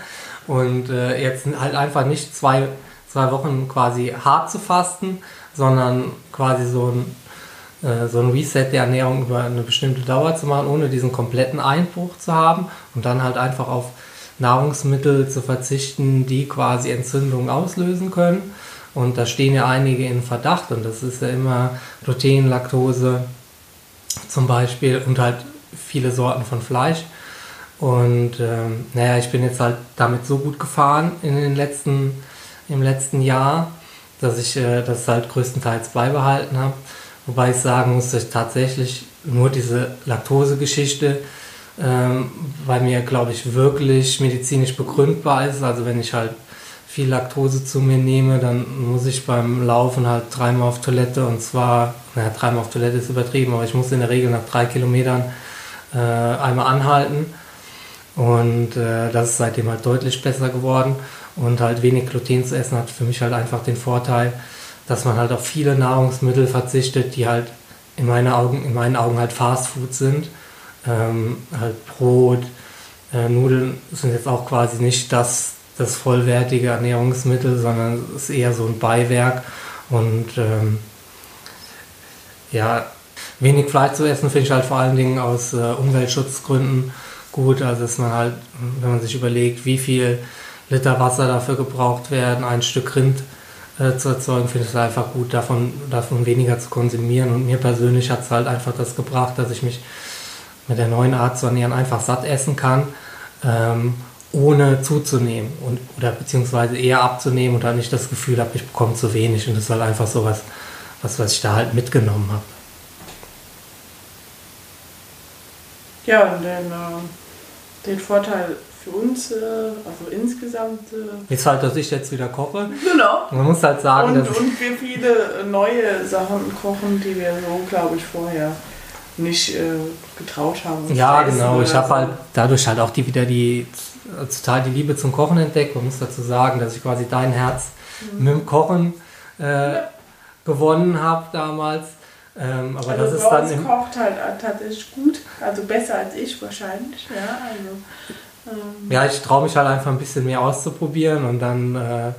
und äh, jetzt halt einfach nicht zwei, zwei Wochen quasi hart zu fasten, sondern quasi so ein so ein Reset der Ernährung über eine bestimmte Dauer zu machen, ohne diesen kompletten Einbruch zu haben und dann halt einfach auf Nahrungsmittel zu verzichten, die quasi Entzündungen auslösen können. Und da stehen ja einige in Verdacht und das ist ja immer Gluten, Laktose zum Beispiel und halt viele Sorten von Fleisch. Und ähm, naja, ich bin jetzt halt damit so gut gefahren in den letzten, im letzten Jahr, dass ich äh, das halt größtenteils beibehalten habe. Wobei ich sagen muss, dass ich tatsächlich nur diese Laktosegeschichte ähm, bei mir, glaube ich, wirklich medizinisch begründbar ist. Also wenn ich halt viel Laktose zu mir nehme, dann muss ich beim Laufen halt dreimal auf Toilette und zwar, naja, dreimal auf Toilette ist übertrieben, aber ich muss in der Regel nach drei Kilometern äh, einmal anhalten. Und äh, das ist seitdem halt deutlich besser geworden. Und halt wenig Gluten zu essen hat für mich halt einfach den Vorteil, dass man halt auf viele Nahrungsmittel verzichtet, die halt in, meine Augen, in meinen Augen halt Fast Food sind. Ähm, halt Brot, äh, Nudeln sind jetzt auch quasi nicht das, das vollwertige Ernährungsmittel, sondern es ist eher so ein Beiwerk. Und ähm, ja, wenig Fleisch zu essen finde ich halt vor allen Dingen aus äh, Umweltschutzgründen gut. Also dass man halt, wenn man sich überlegt, wie viel Liter Wasser dafür gebraucht werden, ein Stück Rind äh, zu erzeugen, finde ich es einfach gut, davon, davon weniger zu konsumieren. Und mir persönlich hat es halt einfach das gebracht, dass ich mich mit der neuen Art zu ernähren einfach satt essen kann, ähm, ohne zuzunehmen und, oder beziehungsweise eher abzunehmen und dann nicht das Gefühl habe, ich bekomme zu wenig. Und das ist halt einfach so was, was, was ich da halt mitgenommen habe. Ja, und den, äh, den Vorteil für uns, äh, also insgesamt. Äh, ist halt, dass ich jetzt wieder koche. Genau. Man muss halt sagen, und, dass und wir viele neue Sachen kochen, die wir so, glaube ich, vorher nicht äh, getraut haben. Ja, genau. Ich habe halt dadurch halt auch die wieder die total die Liebe zum Kochen entdeckt. Man muss dazu sagen, dass ich quasi dein Herz mhm. mit dem Kochen äh, ja. gewonnen habe damals. Ähm, aber also das ist dann. Kocht halt tatsächlich gut, also besser als ich wahrscheinlich. Ja, also, ähm. ja ich traue mich halt einfach ein bisschen mehr auszuprobieren und dann, äh,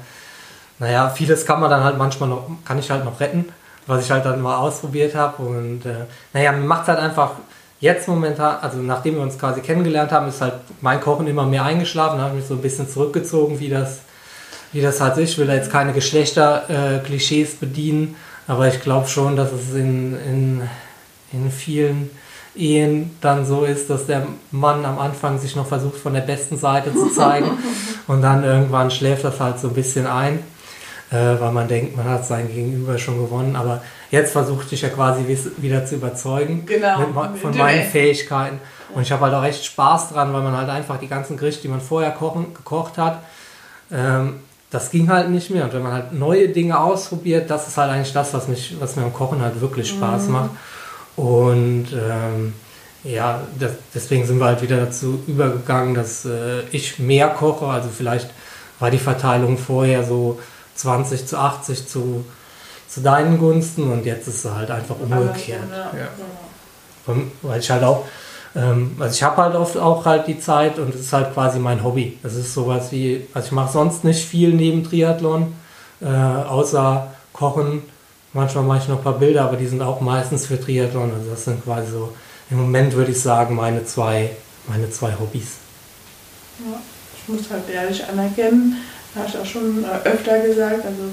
naja, vieles kann man dann halt manchmal noch, kann ich halt noch retten, was ich halt dann mal ausprobiert habe. Und äh, naja, mir macht es halt einfach jetzt momentan, also nachdem wir uns quasi kennengelernt haben, ist halt mein Kochen immer mehr eingeschlafen, habe ich mich so ein bisschen zurückgezogen, wie das, wie das halt ist. Ich will da jetzt keine Geschlechterklischees äh, bedienen aber ich glaube schon, dass es in, in, in vielen Ehen dann so ist, dass der Mann am Anfang sich noch versucht, von der besten Seite zu zeigen und dann irgendwann schläft das halt so ein bisschen ein, äh, weil man denkt, man hat sein Gegenüber schon gewonnen. Aber jetzt versuche ich ja quasi wieder zu überzeugen genau. mit, von meinen Fähigkeiten. Und ich habe halt auch echt Spaß dran, weil man halt einfach die ganzen Gerichte, die man vorher kochen, gekocht hat, ähm, das ging halt nicht mehr. Und wenn man halt neue Dinge ausprobiert, das ist halt eigentlich das, was, mich, was mir am Kochen halt wirklich Spaß mhm. macht. Und ähm, ja, das, deswegen sind wir halt wieder dazu übergegangen, dass äh, ich mehr koche. Also vielleicht war die Verteilung vorher so 20 zu 80 zu, zu deinen Gunsten und jetzt ist es halt einfach umgekehrt. Ja, ja. Weil ich halt auch ähm, also ich habe halt oft auch halt die Zeit und es ist halt quasi mein Hobby. Es ist sowas wie, also ich mache sonst nicht viel neben Triathlon, äh, außer Kochen. Manchmal mache ich noch ein paar Bilder, aber die sind auch meistens für Triathlon. Also das sind quasi so, im Moment würde ich sagen, meine zwei, meine zwei Hobbys. Ja, ich muss halt ehrlich anerkennen, habe ich auch schon äh, öfter gesagt, also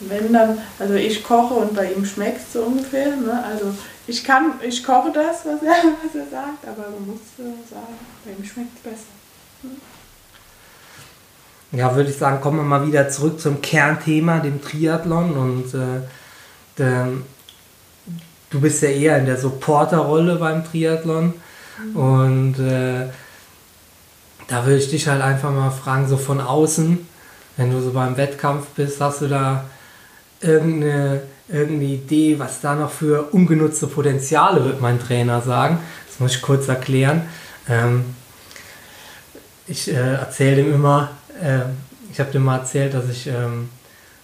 wenn dann, also ich koche und bei ihm schmeckt es so ungefähr. Ne? Also ich kann, ich koche das, was er, was er sagt, aber man muss äh, sagen, bei ihm schmeckt es besser. Hm. Ja, würde ich sagen, kommen wir mal wieder zurück zum Kernthema, dem Triathlon. Und äh, du bist ja eher in der Supporterrolle beim Triathlon. Mhm. Und äh, da würde ich dich halt einfach mal fragen, so von außen, wenn du so beim Wettkampf bist, hast du da irgendeine, irgendeine Idee, was da noch für ungenutzte Potenziale, wird mein Trainer sagen. Das muss ich kurz erklären. Ähm, ich äh, erzähle ihm immer, äh, ich habe dem mal erzählt, dass ich ähm,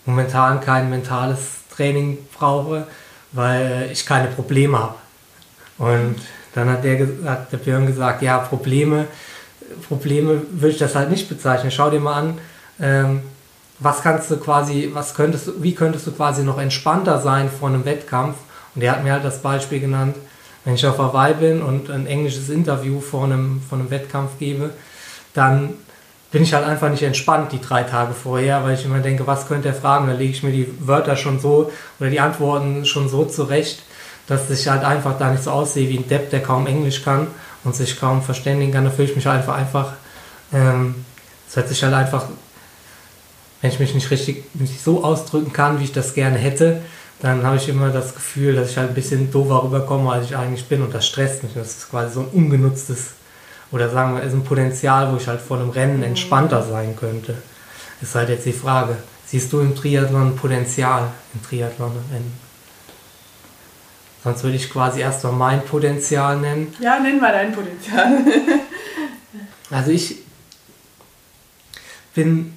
momentan kein mentales Training brauche, weil ich keine Probleme habe. Und dann hat der, hat der Björn gesagt, ja, Probleme, Probleme würde ich das halt nicht bezeichnen. Schau dir mal an, ähm, was kannst du quasi, was könntest du, wie könntest du quasi noch entspannter sein vor einem Wettkampf? Und er hat mir halt das Beispiel genannt, wenn ich auf Hawaii bin und ein englisches Interview vor einem, vor einem Wettkampf gebe, dann bin ich halt einfach nicht entspannt die drei Tage vorher, weil ich immer denke, was könnte er fragen? Da lege ich mir die Wörter schon so oder die Antworten schon so zurecht, dass ich halt einfach da nicht so aussehe wie ein Depp, der kaum Englisch kann und sich kaum verständigen kann. Da fühle ich mich einfach einfach, ähm, es hört sich halt einfach wenn ich mich nicht richtig nicht so ausdrücken kann, wie ich das gerne hätte, dann habe ich immer das Gefühl, dass ich halt ein bisschen doofer rüberkomme, als ich eigentlich bin und das stresst mich. Das ist quasi so ein ungenutztes oder sagen wir, ist ein Potenzial, wo ich halt vor einem Rennen entspannter sein könnte. Ist halt jetzt die Frage, siehst du im Triathlon Potenzial im Triathlon-Rennen? Sonst würde ich quasi erstmal mein Potenzial nennen. Ja, nenn mal dein Potenzial. also ich bin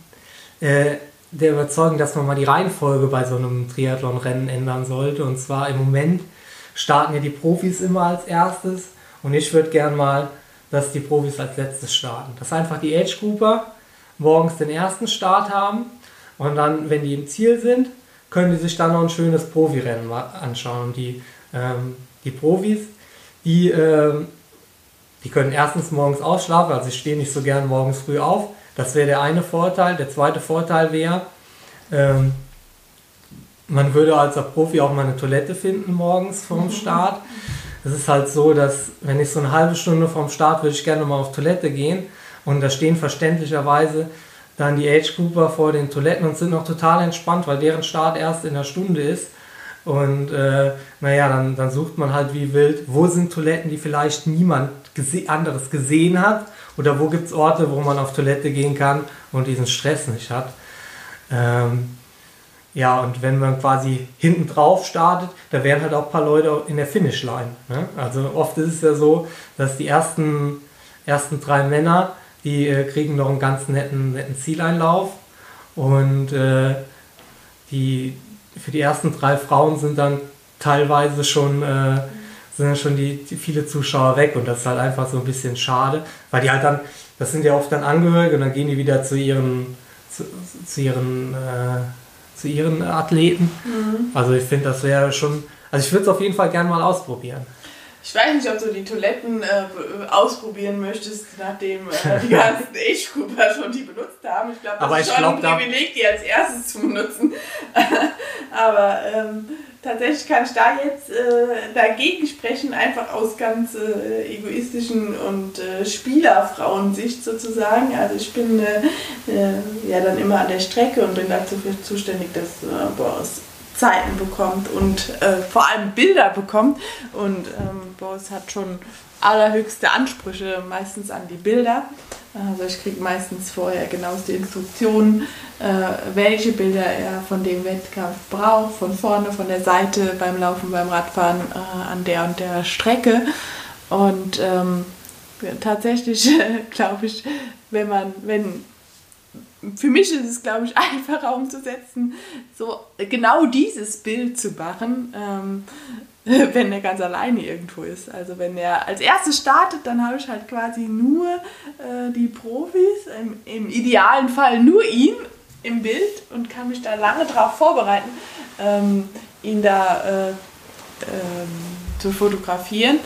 äh, der Überzeugung, dass man mal die Reihenfolge bei so einem Triathlon-Rennen ändern sollte. Und zwar im Moment starten ja die Profis immer als erstes und ich würde gern mal, dass die Profis als letztes starten. Dass einfach die Age Grouper morgens den ersten Start haben und dann, wenn die im Ziel sind, können die sich dann noch ein schönes Profirennen anschauen. Und die, ähm, die Profis, die, ähm, die können erstens morgens ausschlafen, also ich stehe nicht so gern morgens früh auf. Das wäre der eine Vorteil. Der zweite Vorteil wäre, ähm, man würde als Profi auch mal eine Toilette finden morgens vorm Start. Es ist halt so, dass wenn ich so eine halbe Stunde vorm Start würde ich gerne mal auf Toilette gehen und da stehen verständlicherweise dann die Age Grouper vor den Toiletten und sind noch total entspannt, weil deren Start erst in der Stunde ist. Und äh, naja, dann, dann sucht man halt wie wild, wo sind Toiletten, die vielleicht niemand gese anderes gesehen hat oder wo gibt es Orte, wo man auf Toilette gehen kann und diesen Stress nicht hat. Ähm, ja, und wenn man quasi hinten drauf startet, da wären halt auch ein paar Leute in der Finishline. Ne? Also oft ist es ja so, dass die ersten, ersten drei Männer, die äh, kriegen noch einen ganz netten, netten Zieleinlauf und äh, die, für die ersten drei Frauen sind dann teilweise schon, äh, sind schon die, die, viele Zuschauer weg und das ist halt einfach so ein bisschen schade, weil die halt dann, das sind ja oft dann Angehörige und dann gehen die wieder zu ihren, zu, zu ihren äh, zu ihren Athleten. Mhm. Also ich finde, das wäre schon, also ich würde es auf jeden Fall gerne mal ausprobieren. Ich weiß nicht, ob du die Toiletten äh, ausprobieren möchtest, nachdem äh, die ganzen Age-Grouper schon die benutzt haben. Ich glaube, das Aber ist schon glaub, ein Privileg, die als erstes zu benutzen. Aber ähm, tatsächlich kann ich da jetzt äh, dagegen sprechen, einfach aus ganz äh, egoistischen und äh, Spielerfrauensicht sozusagen. Also ich bin äh, äh, ja dann immer an der Strecke und bin dazu zuständig, dass äh, Boris Zeiten bekommt und äh, vor allem Bilder bekommt. Und ähm, Boris hat schon allerhöchste Ansprüche meistens an die Bilder. Also ich kriege meistens vorher genaueste Instruktionen, äh, welche Bilder er von dem Wettkampf braucht, von vorne, von der Seite, beim Laufen, beim Radfahren, äh, an der und der Strecke. Und ähm, tatsächlich glaube ich, wenn man, wenn für mich ist es, glaube ich, einfacher umzusetzen, so genau dieses Bild zu machen, ähm, wenn er ganz alleine irgendwo ist. Also wenn er als erstes startet, dann habe ich halt quasi nur äh, die Profis, im, im, idealen Fall nur ihn im Bild und kann mich da lange darauf vorbereiten, ähm, ihn da äh, ähm, zu fotografieren.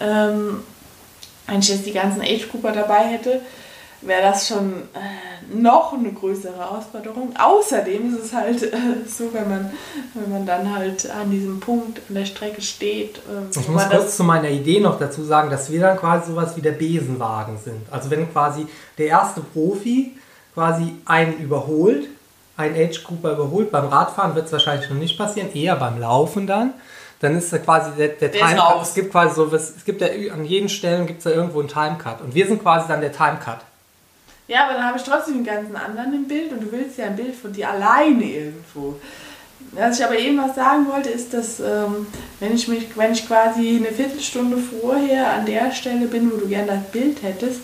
Ähm, wenn ich jetzt die ganzen Age Cooper dabei hätte, wäre das schon äh, noch eine größere Herausforderung. Außerdem ist es halt äh, so, wenn man, wenn man dann halt an diesem Punkt an der Strecke steht. Äh, ich muss kurz zu meiner Idee noch dazu sagen, dass wir dann quasi sowas wie der Besenwagen sind. Also wenn quasi der erste Profi quasi einen überholt, einen Age Grouper überholt, beim Radfahren wird es wahrscheinlich noch nicht passieren, eher beim Laufen dann dann ist da quasi der, der, der Timecut. Es gibt quasi so, es gibt ja an jeden Stellen gibt es da irgendwo einen Timecut. Und wir sind quasi dann der Timecut. Ja, aber dann habe ich trotzdem den ganzen anderen im Bild und du willst ja ein Bild von dir alleine irgendwo. Was ich aber eben was sagen wollte, ist, dass ähm, wenn, ich mich, wenn ich quasi eine Viertelstunde vorher an der Stelle bin, wo du gerne das Bild hättest,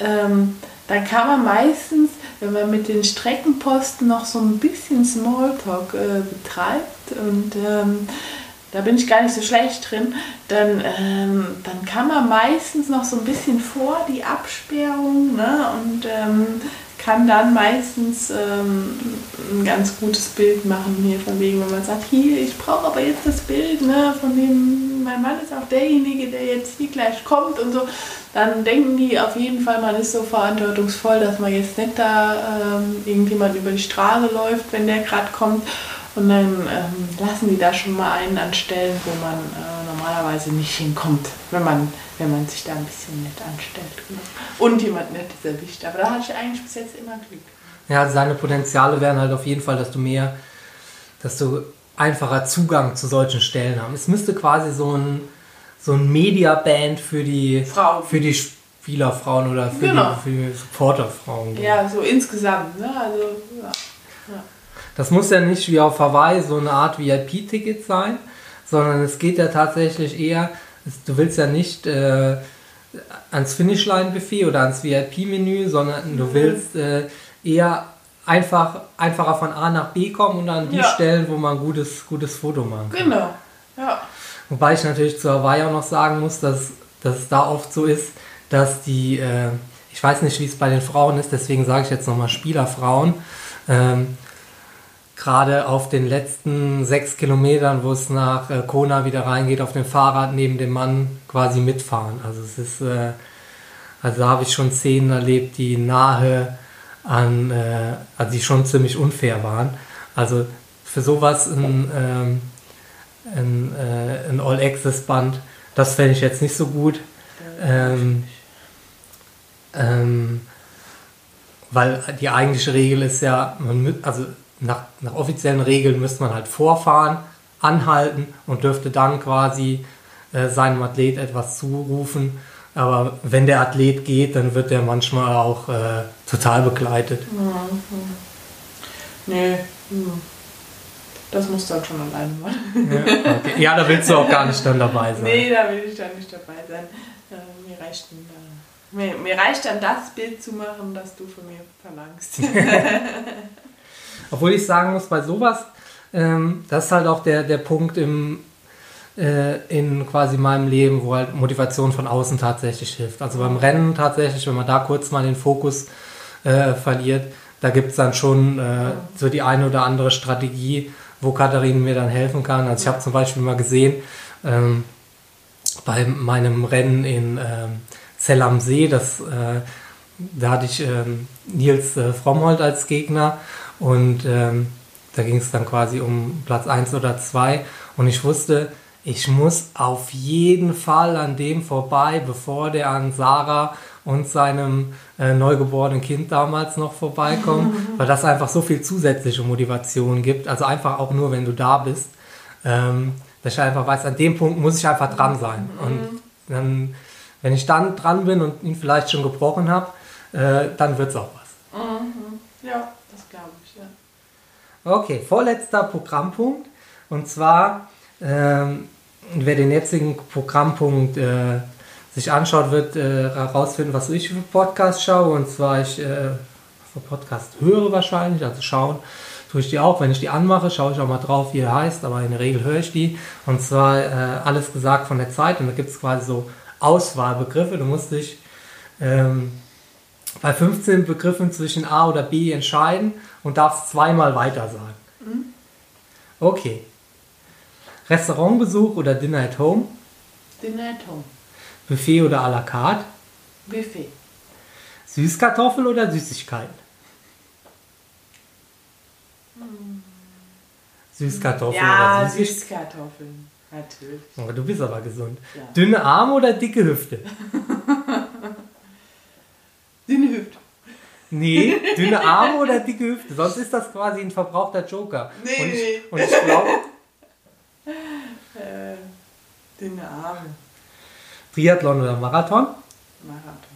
ähm, dann kann man meistens, wenn man mit den Streckenposten noch so ein bisschen Smalltalk äh, betreibt und ähm, da bin ich gar nicht so schlecht drin, dann, ähm, dann kann man meistens noch so ein bisschen vor die Absperrung ne, und ähm, kann dann meistens ähm, ein ganz gutes Bild machen hier von wegen, wenn man sagt, hier, ich brauche aber jetzt das Bild ne, von dem, mein Mann ist auch derjenige, der jetzt hier gleich kommt und so, dann denken die auf jeden Fall, man ist so verantwortungsvoll, dass man jetzt nicht da ähm, irgendjemand über die Straße läuft, wenn der gerade kommt und dann ähm, lassen die da schon mal einen anstellen, wo man äh, normalerweise nicht hinkommt, wenn man, wenn man sich da ein bisschen nett anstellt. Genau. Und jemand Nettes erwischt. Aber da hatte ich eigentlich bis jetzt immer Glück. Ja, also seine Potenziale wären halt auf jeden Fall, dass du mehr, dass du einfacher Zugang zu solchen Stellen haben. Es müsste quasi so ein, so ein Media-Band für die, Frauen. für die Spielerfrauen oder für genau. die, für Supporterfrauen geben. Ja, so insgesamt. Ne? Also, ja. ja. Das muss ja nicht wie auf Hawaii so eine Art VIP-Ticket sein, sondern es geht ja tatsächlich eher, du willst ja nicht äh, ans Finishline-Buffet oder ans VIP-Menü, sondern du willst äh, eher einfach, einfacher von A nach B kommen und an die Ja. Stellen, wo man ein gutes, gutes Foto machen kann. Genau. Ja. Wobei ich natürlich zu Hawaii auch noch sagen muss, dass, dass es da oft so ist, dass die, äh, ich weiß nicht, wie es bei den Frauen ist, deswegen sage ich jetzt nochmal Spielerfrauen, ähm, gerade auf den letzten sechs Kilometern, wo es nach äh, Kona wieder reingeht, auf dem Fahrrad neben dem Mann quasi mitfahren. Also es ist, äh, also da habe ich schon Szenen erlebt, die nahe an, äh, also die schon ziemlich unfair waren. Also für sowas ein, ähm, ein, äh, ein All-Access-Band, das fände ich jetzt nicht so gut. Ähm, ähm, weil die eigentliche Regel ist ja, man, also nach, nach offiziellen Regeln müsste man halt vorfahren, anhalten und dürfte dann quasi äh, seinem Athlet etwas zurufen. Aber wenn der Athlet geht, dann wird der manchmal auch äh, total begleitet. Nee. Hm. Das musst du dann schon alleine machen. Ja, okay. ja, da willst du auch gar nicht dann dabei sein. Nee, da will ich dann nicht dabei sein. Äh, mir, reicht da, mir, mir reicht dann das Bild zu machen, das du von mir verlangst. Obwohl ich sagen muss, bei sowas, ähm, das ist halt auch der, der Punkt im, äh, in quasi meinem Leben, wo halt Motivation von außen tatsächlich hilft. Also beim Rennen tatsächlich, wenn man da kurz mal den Fokus äh, verliert, da gibt es dann schon äh, so die eine oder andere Strategie, wo Katharine mir dann helfen kann. Also ich habe zum Beispiel mal gesehen, ähm, bei meinem Rennen in ähm, Zell am See, das, äh, da hatte ich ähm, Nils äh, Frommholt als Gegner und ähm, da ging es dann quasi um Platz 1 oder 2 und ich wusste, ich muss auf jeden Fall an dem vorbei, bevor der an Sarah und seinem äh, neugeborenen Kind damals noch vorbeikommt, weil das einfach so viel zusätzliche Motivation gibt. Also einfach auch nur, wenn du da bist, ähm, dass ich einfach weiß, an dem Punkt muss ich einfach dran sein. Und dann, wenn ich dann dran bin und ihn vielleicht schon gebrochen habe, äh, dann wird es auch was. ja, das glaube ich, ja. Okay, vorletzter Programmpunkt. Und zwar, ähm, wer den jetzigen Programmpunkt äh, sich anschaut, wird äh, herausfinden, was ich für Podcast schaue. Und zwar, ich äh, für Podcast höre wahrscheinlich, also schauen tue ich die auch. Wenn ich die anmache, schaue ich auch mal drauf, wie er heißt, aber in der Regel höre ich die. Und zwar äh, alles gesagt von der Zeit. Und da gibt es quasi so Auswahlbegriffe. Du musst dich ähm, bei 15 Begriffen zwischen A oder B entscheiden und darfst zweimal weiter sagen. Okay. Restaurantbesuch oder Dinner at Home, Dinner at home. Buffet oder à la carte, Buffet. Süßkartoffel oder Süßigkeiten? Süßkartoffel Ja, oder Süßigkeiten? Süßkartoffeln. Natürlich. Oh, du bist aber gesund. Ja. Dünne Arme oder dicke Hüfte? Dünne Hüfte. Nee, dünne Arme oder dicke Hüfte. Sonst ist das quasi ein verbrauchter Joker. Nee, und nee. ich, und ich glaube, Äh, dünne Arme. Triathlon oder Marathon? Marathon.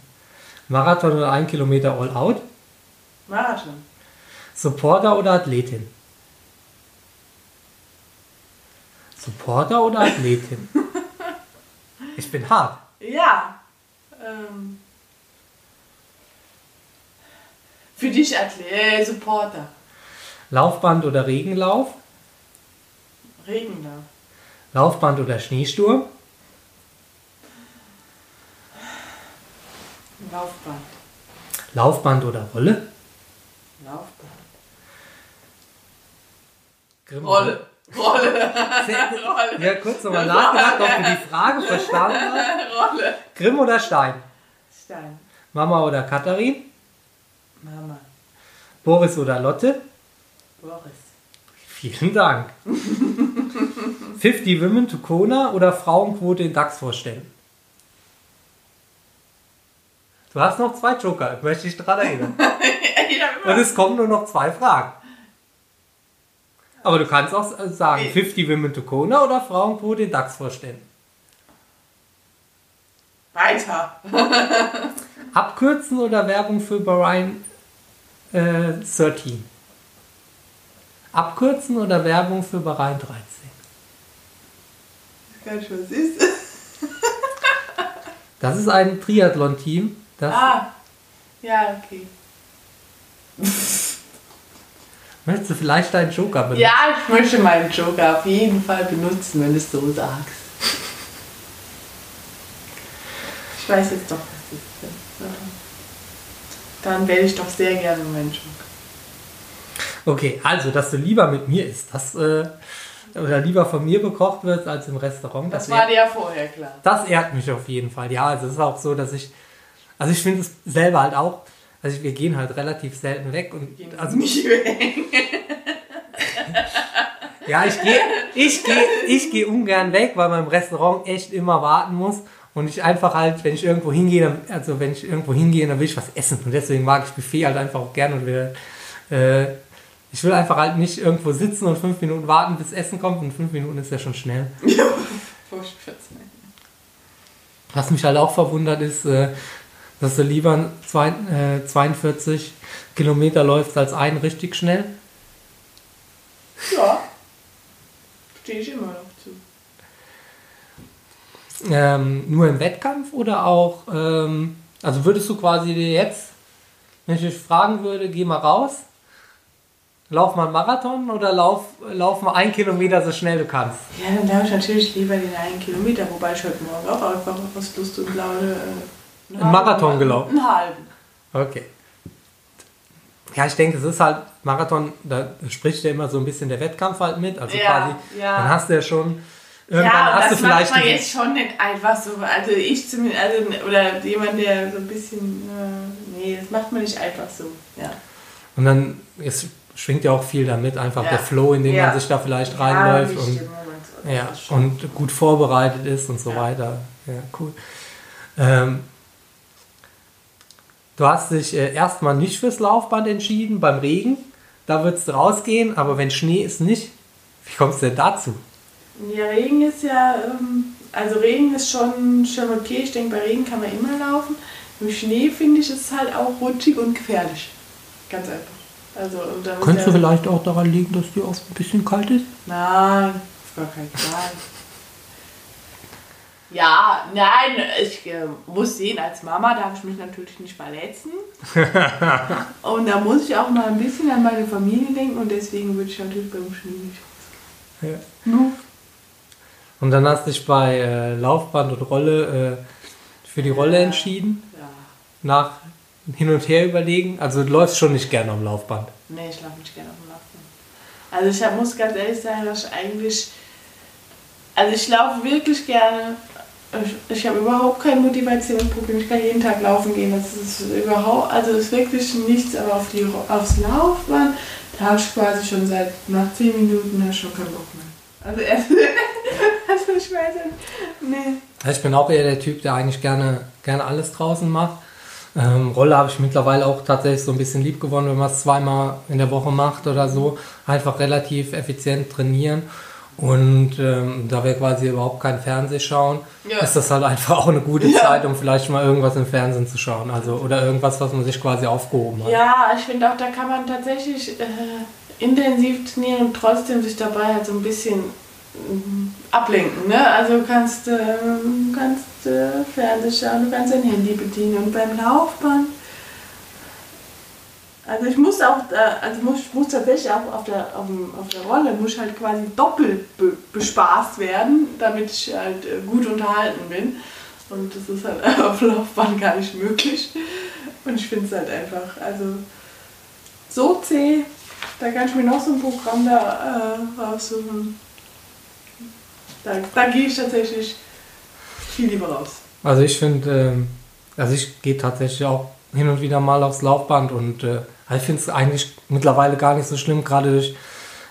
Marathon oder 1 Kilometer All Out? Marathon. Supporter oder Athletin? Supporter oder Athletin? Ich bin hart. Ja. Ähm, für dich Athlet, äh, Supporter. Laufband oder Regenlauf? Regenlauf. Laufband oder Schneesturm? Laufband. Laufband oder Rolle? Laufband. Grimm- Rolle. Rolle. Sehr- Ja, kurz nochmal nachgedacht, ob du die Frage verstanden hast. Rolle. Grimm oder Stein? Stein. Mama oder Katharin? Mama. Boris oder Lotte? Boris. Vielen Dank. 50 Women to Kona oder Frauenquote in DAX-Vorständen? Du hast noch zwei Joker, möchte ich daran erinnern. Ich Und es kommen nur noch zwei Fragen. Aber du kannst auch sagen, Nee. 50 Women to Kona oder Frauenquote in DAX-Vorständen. Weiter. Abkürzen oder Werbung für Bahrain äh, 13? Abkürzen oder Werbung für Bahrain 13? gar nicht, was ist. Das ist ein Triathlon-Team. Das Ah, ja, okay. möchtest du vielleicht deinen Joker benutzen? Ja, ich möchte meinen Joker auf jeden Fall benutzen, wenn du es so sagst. Ich weiß jetzt doch, was das ist. Dann wähle ich doch sehr gerne Joker. Okay, also, dass du lieber mit mir isst, das, äh, oder lieber von mir bekocht wird als im Restaurant, Das das, war dir ja vorher klar. das ehrt mich auf jeden Fall. Ja, also es ist auch so, dass ich, also ich finde es selber halt auch, also wir gehen halt relativ selten weg und also nicht weg. Ja, ich gehe ich geh, ich geh ungern weg, weil man im Restaurant echt immer warten muss. Und ich einfach halt, wenn ich irgendwo hingehe, also wenn ich irgendwo hingehe, dann will ich was essen. Und deswegen mag ich Buffet halt einfach auch gern und will, äh, ich will einfach halt nicht irgendwo sitzen und fünf Minuten warten, bis Essen kommt. Und fünf Minuten ist ja schon schnell. Ja. Was mich halt auch verwundert ist, äh, dass du lieber zwei, äh, 42 Kilometer läufst als einen richtig schnell. Ja. Stehe ich immer. Ähm, nur im Wettkampf oder auch, ähm, also würdest du quasi jetzt, wenn ich dich fragen würde, geh mal raus, lauf mal einen Marathon oder lauf, lauf mal einen Kilometer so schnell du kannst? Ja, dann laufe ich natürlich lieber den einen Kilometer, wobei ich heute Morgen auch einfach aus Lust und Laune äh, Einen Marathon gelaufen? Einen halben. Okay. Ja, ich denke, es ist halt Marathon, da spricht ja immer so ein bisschen der Wettkampf halt mit. Also Ja, quasi, ja. dann hast du ja schon, irgendwann Ja, hast das du vielleicht macht man jetzt schon nicht einfach so. Also ich zumindest, also, oder jemand, der so ein bisschen, äh, nee, das macht man nicht einfach so. Ja. Und dann es schwingt ja auch viel damit, einfach Ja. der Flow, in den Ja. man sich da vielleicht reinläuft und, Stimmung und ja, und gut vorbereitet ist und so weiter. Ja, cool. Ähm, du hast dich äh, erstmal nicht fürs Laufband entschieden beim Regen. Da würdest du rausgehen, aber wenn Schnee ist nicht, wie kommst du denn dazu? Ja, Regen ist ja, ähm, also Regen ist schon, schon okay. Ich denke, bei Regen kann man immer laufen. Im Schnee finde ich es halt auch rutschig und gefährlich. Ganz einfach. Also, Könnte ja, vielleicht auch daran liegen, dass dir oft ein bisschen kalt ist? Nein, auf gar keinen Fall. Ja, nein, ich äh, muss sehen, als Mama darf ich mich natürlich nicht verletzen. und da muss ich auch mal ein bisschen an meine Familie denken und deswegen würde ich natürlich beim Schnee nicht. Ja. Nur Und dann hast du dich bei äh, Laufband und Rolle äh, für die Rolle Ja. entschieden, Ja. nach hin und her überlegen. Also du läufst schon nicht gerne am Laufband. Nee, ich laufe nicht gerne dem Laufband. Also ich hab, muss ganz ehrlich sagen, dass ich eigentlich. Also ich laufe wirklich gerne. Ich, ich habe überhaupt kein Motivationsproblem. Ich kann jeden Tag laufen gehen. Das ist überhaupt, also ist wirklich nichts, aber auf die, aufs Laufband, da habe ich quasi schon seit nach 10 Minuten schon keinen Bock mehr. Also erst, also ich weiß nicht. Nee. Ich bin auch eher der Typ, der eigentlich gerne, gerne alles draußen macht. Ähm, Rolle habe ich mittlerweile auch tatsächlich so ein bisschen lieb gewonnen, wenn man es zweimal in der Woche macht oder so. Einfach relativ effizient trainieren. Und ähm, da wir quasi überhaupt kein Fernseh schauen, Ja. ist das halt einfach auch eine gute Ja. Zeit, um vielleicht mal irgendwas im Fernsehen zu schauen. Also, oder irgendwas, was man sich quasi aufgehoben hat. Ja, ich finde auch, da kann man tatsächlich äh, intensiv trainieren und trotzdem sich dabei halt so ein bisschen ablenken. Ne? Also du kannst, ähm, kannst äh, Fernsehen schauen, du kannst dein Handy bedienen und beim Laufband. Also ich muss auch, äh, also muss, muss tatsächlich auch auf der, auf, auf der Rolle, muss halt quasi doppelt be bespaßt werden, damit ich halt äh, gut unterhalten bin. Und das ist halt auf Laufbahn gar nicht möglich. Und ich finde es halt einfach, also so zäh, da kann ich mir noch so ein Programm da äh, raussuchen. Da, da gehe ich tatsächlich viel lieber raus. Also ich finde, ähm, also ich gehe tatsächlich auch hin und wieder mal aufs Laufband und äh, ich finde es eigentlich mittlerweile gar nicht so schlimm, gerade durch,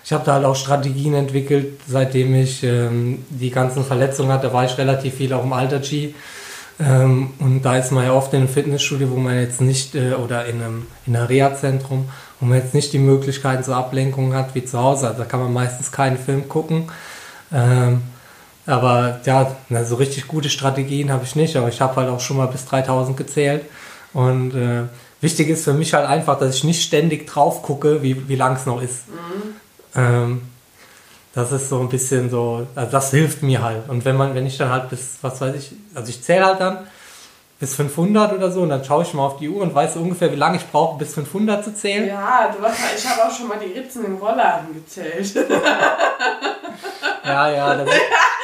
ich habe da halt auch Strategien entwickelt, seitdem ich ähm, die ganzen Verletzungen hatte, war ich relativ viel auch im Alter-G. Ähm, und da ist man ja oft in einem Fitnessstudio, wo man jetzt nicht, äh, oder in einem, in einem Reha-Zentrum, wo man jetzt nicht die Möglichkeiten zur Ablenkung hat wie zu Hause. Also da kann man meistens keinen Film gucken. Ähm, aber ja, na, so richtig gute Strategien habe ich nicht, aber ich habe halt auch schon mal bis 3000 gezählt. Und äh, wichtig ist für mich halt einfach, dass ich nicht ständig drauf gucke, wie, wie lang es noch ist. Ähm, das ist so ein bisschen so, also das hilft mir halt. Und wenn man, wenn ich dann halt bis, was weiß ich, also ich zähle halt dann bis 500 oder so und dann schaue ich mal auf die Uhr und weiß ungefähr, wie lange ich brauche, bis 500 zu zählen. Ja, du hast, ich habe auch schon mal die Ritzen im Rollladen gezählt. ja, ja, das,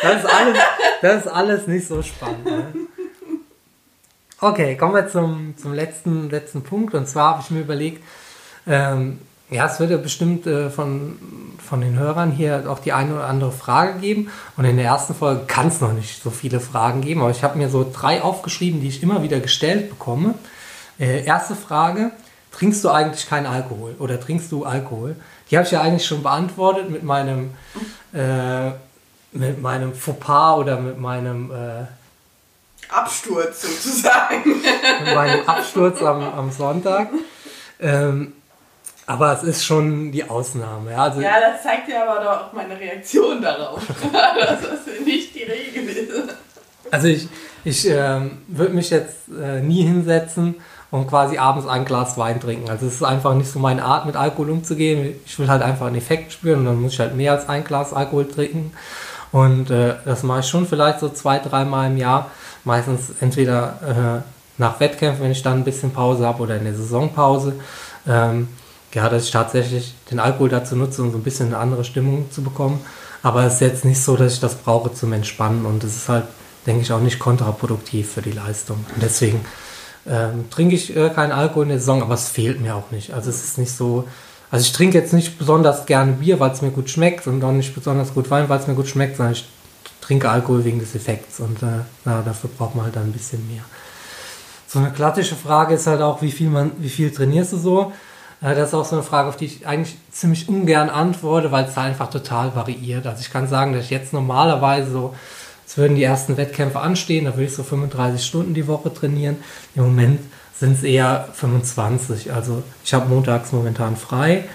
das, ist alles, das ist alles nicht so spannend. Ne? Okay, kommen wir zum, zum letzten, letzten Punkt. Und zwar habe ich mir überlegt, ähm, ja, es wird ja bestimmt äh, von, von den Hörern hier auch die eine oder andere Frage geben. Und in der ersten Folge kann es noch nicht so viele Fragen geben, aber ich habe mir so drei aufgeschrieben, die ich immer wieder gestellt bekomme. Äh, erste Frage, trinkst du eigentlich keinen Alkohol oder trinkst du Alkohol? Die habe ich ja eigentlich schon beantwortet mit meinem, äh, mit meinem Fauxpas oder mit meinem... Äh, Absturz sozusagen. mit meinem Absturz am, am Sonntag. Ähm, aber es ist schon die Ausnahme. Ja, also ja das zeigt ja aber doch auch meine Reaktion darauf, dass das nicht die Regel ist. Also ich, ich äh, würde mich jetzt äh, nie hinsetzen und quasi abends ein Glas Wein trinken. Also es ist einfach nicht so meine Art, mit Alkohol umzugehen. Ich will halt einfach einen Effekt spüren und dann muss ich halt mehr als ein Glas Alkohol trinken. Und äh, das mache ich schon vielleicht so zwei, dreimal im Jahr. Meistens entweder äh, nach Wettkämpfen, wenn ich dann ein bisschen Pause habe oder in der Saisonpause. Ähm, ja, dass ich tatsächlich den Alkohol dazu nutze, um so ein bisschen eine andere Stimmung zu bekommen. Aber es ist jetzt nicht so, dass ich das brauche zum Entspannen und es ist halt, denke ich, auch nicht kontraproduktiv für die Leistung. Und deswegen ähm, trinke ich äh, keinen Alkohol in der Saison, aber es fehlt mir auch nicht. Also es ist nicht so, also ich trinke jetzt nicht besonders gerne Bier, weil es mir gut schmeckt und auch nicht besonders gut Wein, weil es mir gut schmeckt, sondern ich trinke Alkohol wegen des Effekts und äh, na, dafür braucht man halt dann ein bisschen mehr. So eine klassische Frage ist halt auch, wie viel man, wie viel trainierst du so? Das ist auch so eine Frage, auf die ich eigentlich ziemlich ungern antworte, weil es da einfach total variiert. Also ich kann sagen, dass ich jetzt normalerweise so, es würden die ersten Wettkämpfe anstehen, da würde ich so 35 Stunden die Woche trainieren. Im Moment sind es eher 25. Also ich habe montags momentan frei.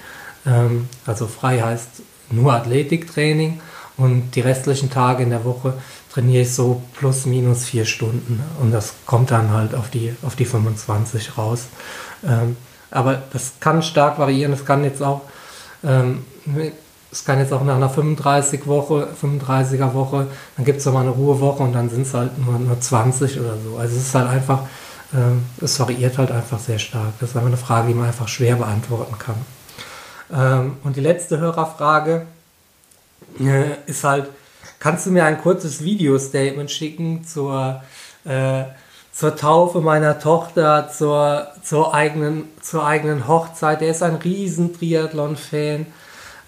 Ähm, also frei heißt nur Athletiktraining und die restlichen Tage in der Woche trainiere ich so plus minus vier Stunden und das kommt dann halt auf die, auf die 25 raus. Ähm, aber das kann stark variieren. Es kann jetzt auch, ähm, es kann jetzt auch nach einer 35 Woche, 35er Woche, dann gibt es mal eine Ruhewoche und dann sind es halt nur, nur 20 oder so. Also es ist halt einfach, ähm, es variiert halt einfach sehr stark. Das ist einfach eine Frage, die man einfach schwer beantworten kann. Ähm, und die letzte Hörerfrage äh, ist halt, kannst du mir ein kurzes Video-Statement schicken zur äh, zur Taufe meiner Tochter, zur, zur, eigenen, zur eigenen Hochzeit. Der ist ein riesen Triathlon-Fan.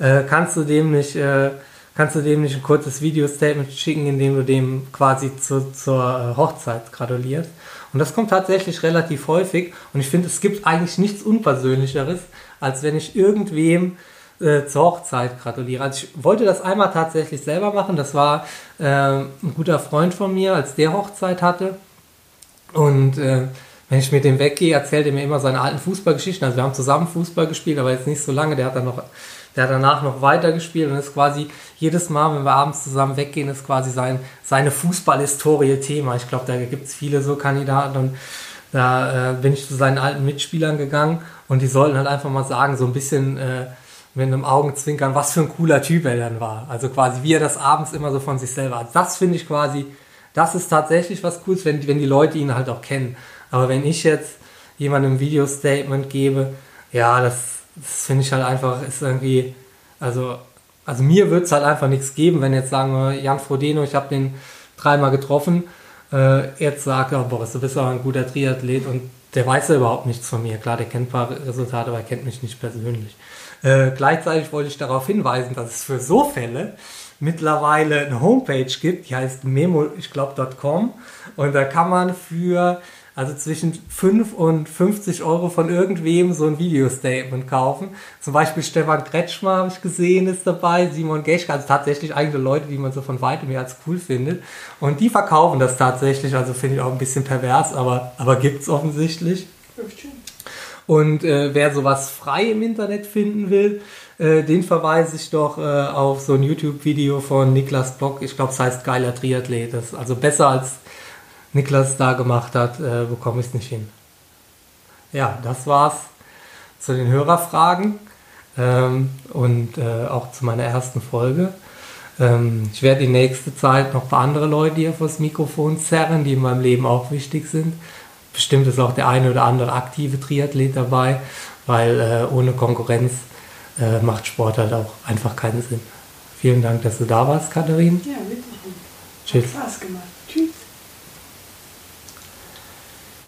Äh, kannst du dem nicht, äh, kannst du dem nicht ein kurzes Video-Statement schicken, in dem du dem quasi zu, zur äh, Hochzeit gratulierst? Und das kommt tatsächlich relativ häufig. Und ich finde, es gibt eigentlich nichts Unpersönlicheres, als wenn ich irgendwem äh, zur Hochzeit gratuliere. Also ich wollte das einmal tatsächlich selber machen. Das war äh, ein guter Freund von mir, als der Hochzeit hatte. Und äh, wenn ich mit dem weggehe, erzählt er mir immer seine alten Fußballgeschichten. Also wir haben zusammen Fußball gespielt, aber jetzt nicht so lange. Der hat dann noch, der hat danach noch weiter gespielt und ist quasi jedes Mal, wenn wir abends zusammen weggehen, ist quasi sein, seine Fußballhistorie Thema. Ich glaube, da gibt es viele so Kandidaten und da äh, bin ich zu seinen alten Mitspielern gegangen und die sollten halt einfach mal sagen, so ein bisschen äh, mit einem Augenzwinkern, was für ein cooler Typ er dann war. Also quasi, wie er das abends immer so von sich selber hat. Das finde ich quasi das ist tatsächlich was Cooles, wenn, wenn die Leute ihn halt auch kennen. Aber wenn ich jetzt jemandem ein Video-Statement gebe, ja, das, das finde ich halt einfach, ist irgendwie, also, also mir wird es halt einfach nichts geben, wenn jetzt sagen wir, Jan Frodeno, ich habe den dreimal getroffen, äh, jetzt sagt er, Boris, du bist aber ein guter Triathlet und der weiß ja überhaupt nichts von mir. Klar, der kennt ein paar Resultate, aber er kennt mich nicht persönlich. Äh, gleichzeitig wollte ich darauf hinweisen, dass es für so Fälle mittlerweile eine Homepage gibt, die heißt memo, ich glaube, .com und da kann man für also zwischen 5 und 50 Euro von irgendwem so ein Video-Statement kaufen. Zum Beispiel Stefan Kretschmer habe ich gesehen, ist dabei, Simon Geschke, also tatsächlich eigene Leute, die man so von weitem her als cool findet. Und die verkaufen das tatsächlich, also finde ich auch ein bisschen pervers, aber, aber gibt es offensichtlich. Und äh, wer sowas frei im Internet finden will, äh, den verweise ich doch äh, auf so ein YouTube-Video von Niklas Block. Ich glaube, es heißt Geiler Triathlet. Das, also besser als Niklas da gemacht hat, äh, bekomme ich es nicht hin. Ja, das war's zu den Hörerfragen. ähm, und äh, auch zu meiner ersten Folge. Ähm, ich werde die nächste Zeit noch ein paar andere Leute hier vors Mikrofon zerren, die in meinem Leben auch wichtig sind. Bestimmt ist auch der eine oder andere aktive Triathlet dabei, weil äh, ohne Konkurrenz äh, macht Sport halt auch einfach keinen Sinn. Vielen Dank, dass du da warst, Katharin. Ja, bitte. Tschüss. Hat Spaß gemacht.